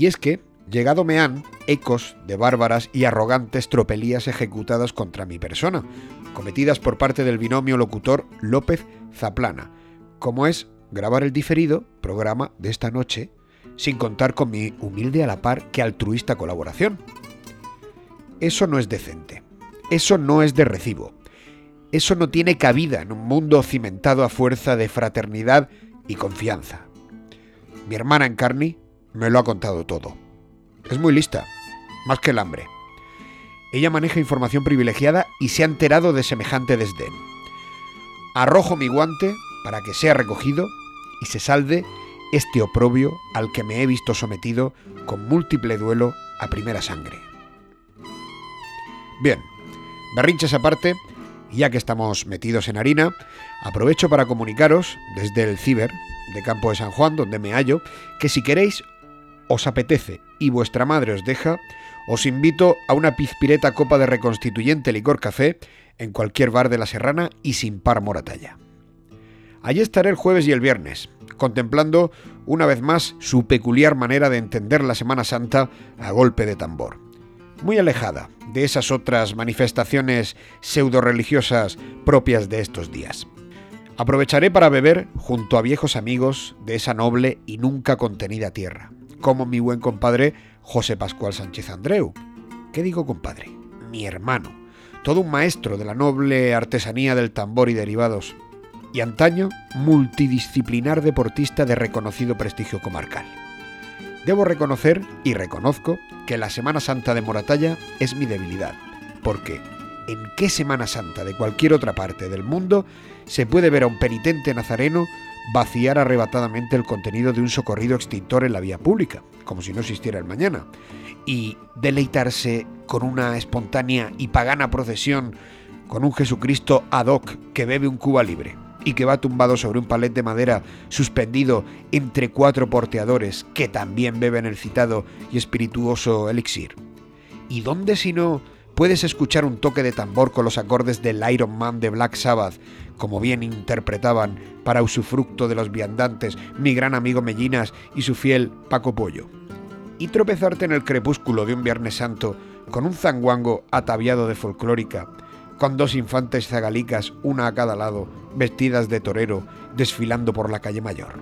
Y es que, llegado me han ecos de bárbaras y arrogantes tropelías ejecutadas contra mi persona, cometidas por parte del binomio locutor López Zaplana, como es grabar el diferido programa de esta noche, sin contar con mi humilde a la par que altruista colaboración. Eso no es decente. Eso no es de recibo. Eso no tiene cabida en un mundo cimentado a fuerza de fraternidad y confianza. Mi hermana Encarni me lo ha contado todo. Es muy lista, más que el hambre. Ella maneja información privilegiada y se ha enterado de semejante desdén. Arrojo mi guante para que sea recogido y se salde este oprobio al que me he visto sometido con múltiple duelo a primera sangre. Bien, berrinches aparte, ya que estamos metidos en harina, aprovecho para comunicaros desde el ciber de Campo de San Juan, donde me hallo, que si queréis, os apetece y vuestra madre os deja, os invito a una pizpireta copa de reconstituyente licor café en cualquier bar de la Serrana y sin par moratalla. Allí estaré el jueves y el viernes, contemplando una vez más su peculiar manera de entender la Semana Santa a golpe de tambor. Muy alejada de esas otras manifestaciones pseudo-religiosas propias de estos días. Aprovecharé para beber junto a viejos amigos de esa noble y nunca contenida tierra, como mi buen compadre José Pascual Sánchez Andreu. ¿Qué digo compadre? Mi hermano, todo un maestro de la noble artesanía del tambor y derivados, y antaño multidisciplinar deportista de reconocido prestigio comarcal. Debo reconocer, y reconozco, que la Semana Santa de Moratalla es mi debilidad, porque ¿en qué Semana Santa de cualquier otra parte del mundo se puede ver a un penitente nazareno vaciar arrebatadamente el contenido de un socorrido extintor en la vía pública, como si no existiera el mañana, y deleitarse con una espontánea y pagana procesión con un Jesucristo ad hoc que bebe un Cuba libre y que va tumbado sobre un palet de madera suspendido entre cuatro porteadores que también beben el citado y espirituoso elixir. ¿Y dónde si no puedes escuchar un toque de tambor con los acordes del Iron Man de Black Sabbath, como bien interpretaban para usufructo de los viandantes mi gran amigo Mellinas y su fiel Paco Pollo? Y tropezarte en el crepúsculo de un Viernes Santo con un zanguango ataviado de folclórica, con dos infantes zagalicas, una a cada lado, vestidas de torero, desfilando por la calle mayor.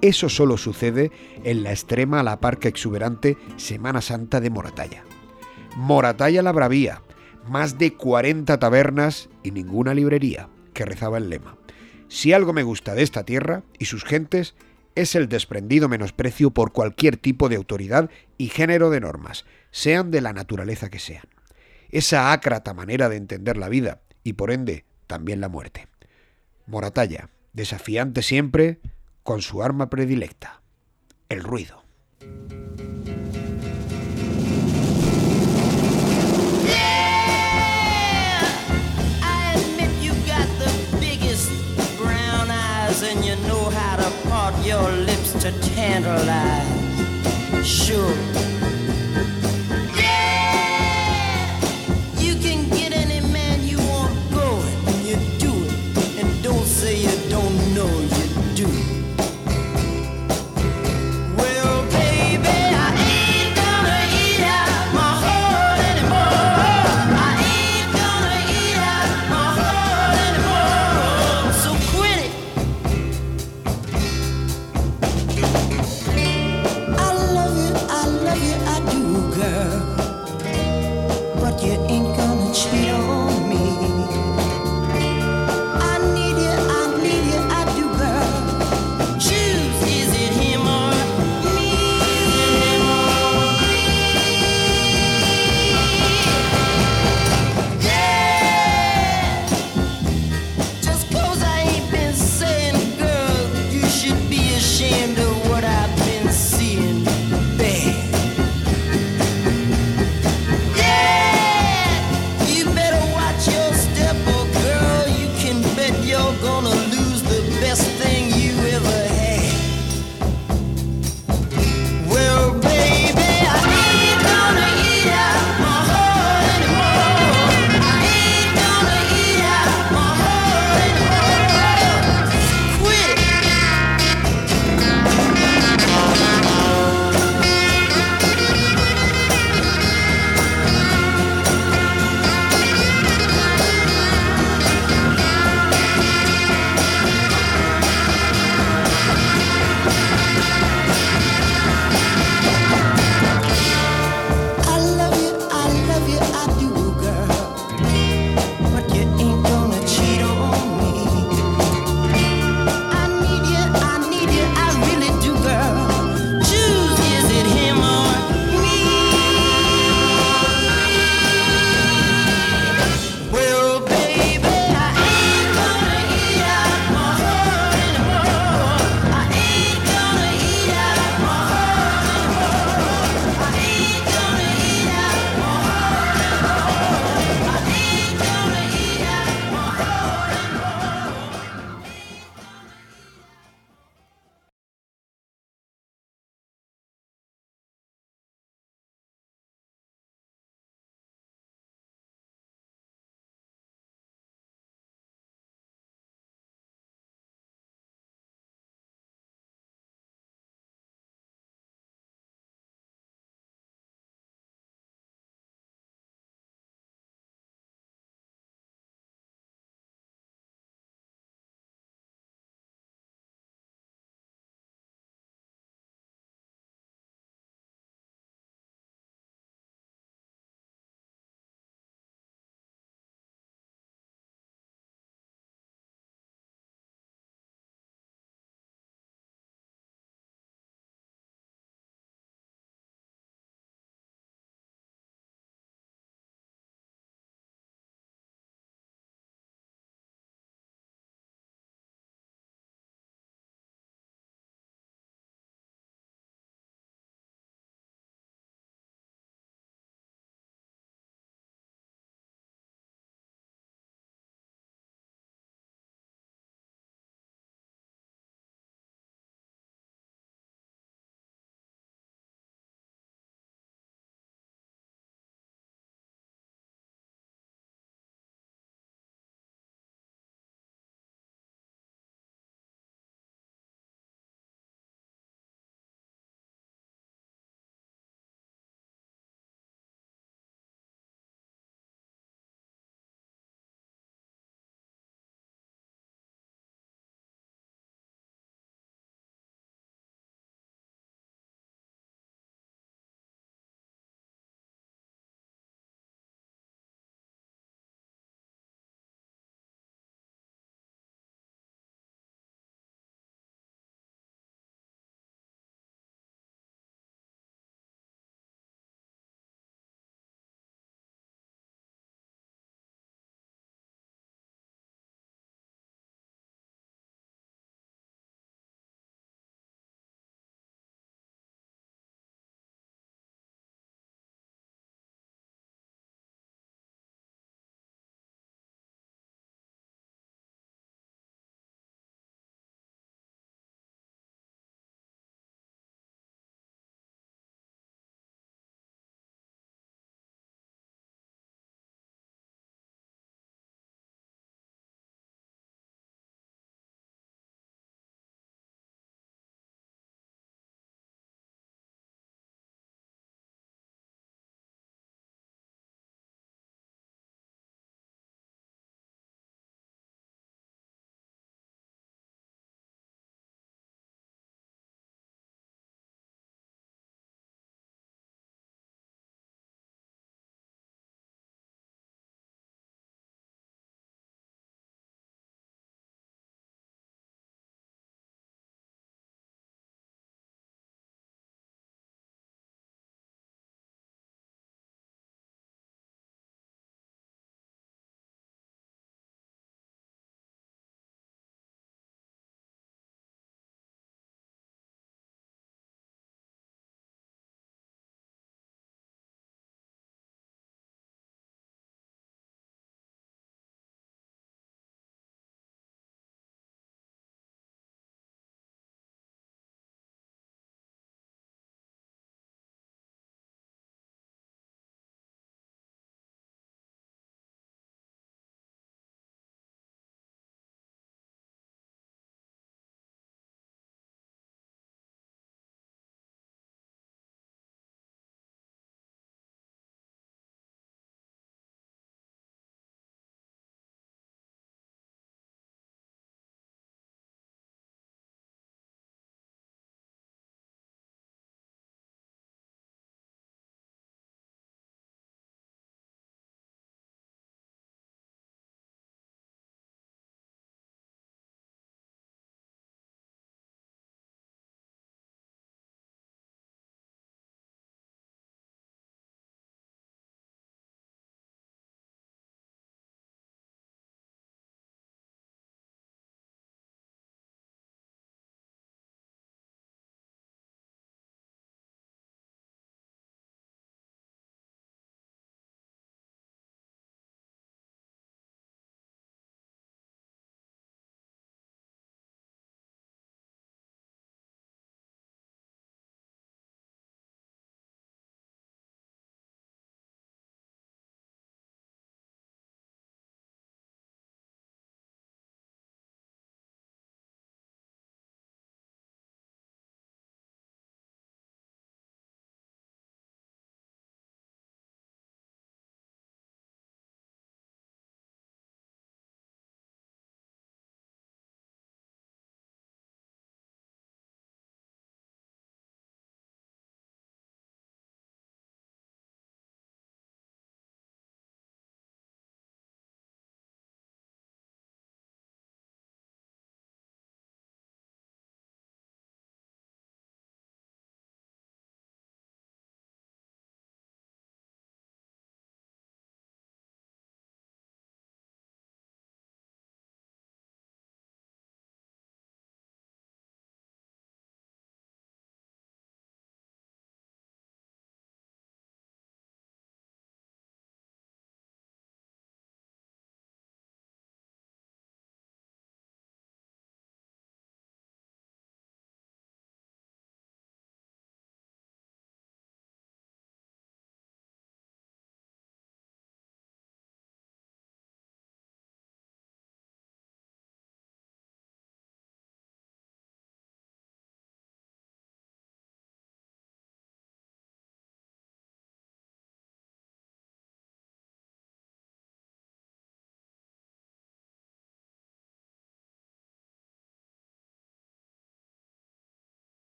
Eso solo sucede en la extrema a la par que exuberante Semana Santa de Moratalla. Moratalla la Bravía, más de 40 tabernas y ninguna librería, que rezaba el lema. Si algo me gusta de esta tierra y sus gentes, es el desprendido menosprecio por cualquier tipo de autoridad y género de normas, sean de la naturaleza que sean. Esa ácrata manera de entender la vida y por ende también la muerte. Moratalla, desafiante siempre, con su arma predilecta, el ruido. Your lips to tantalize. Sure,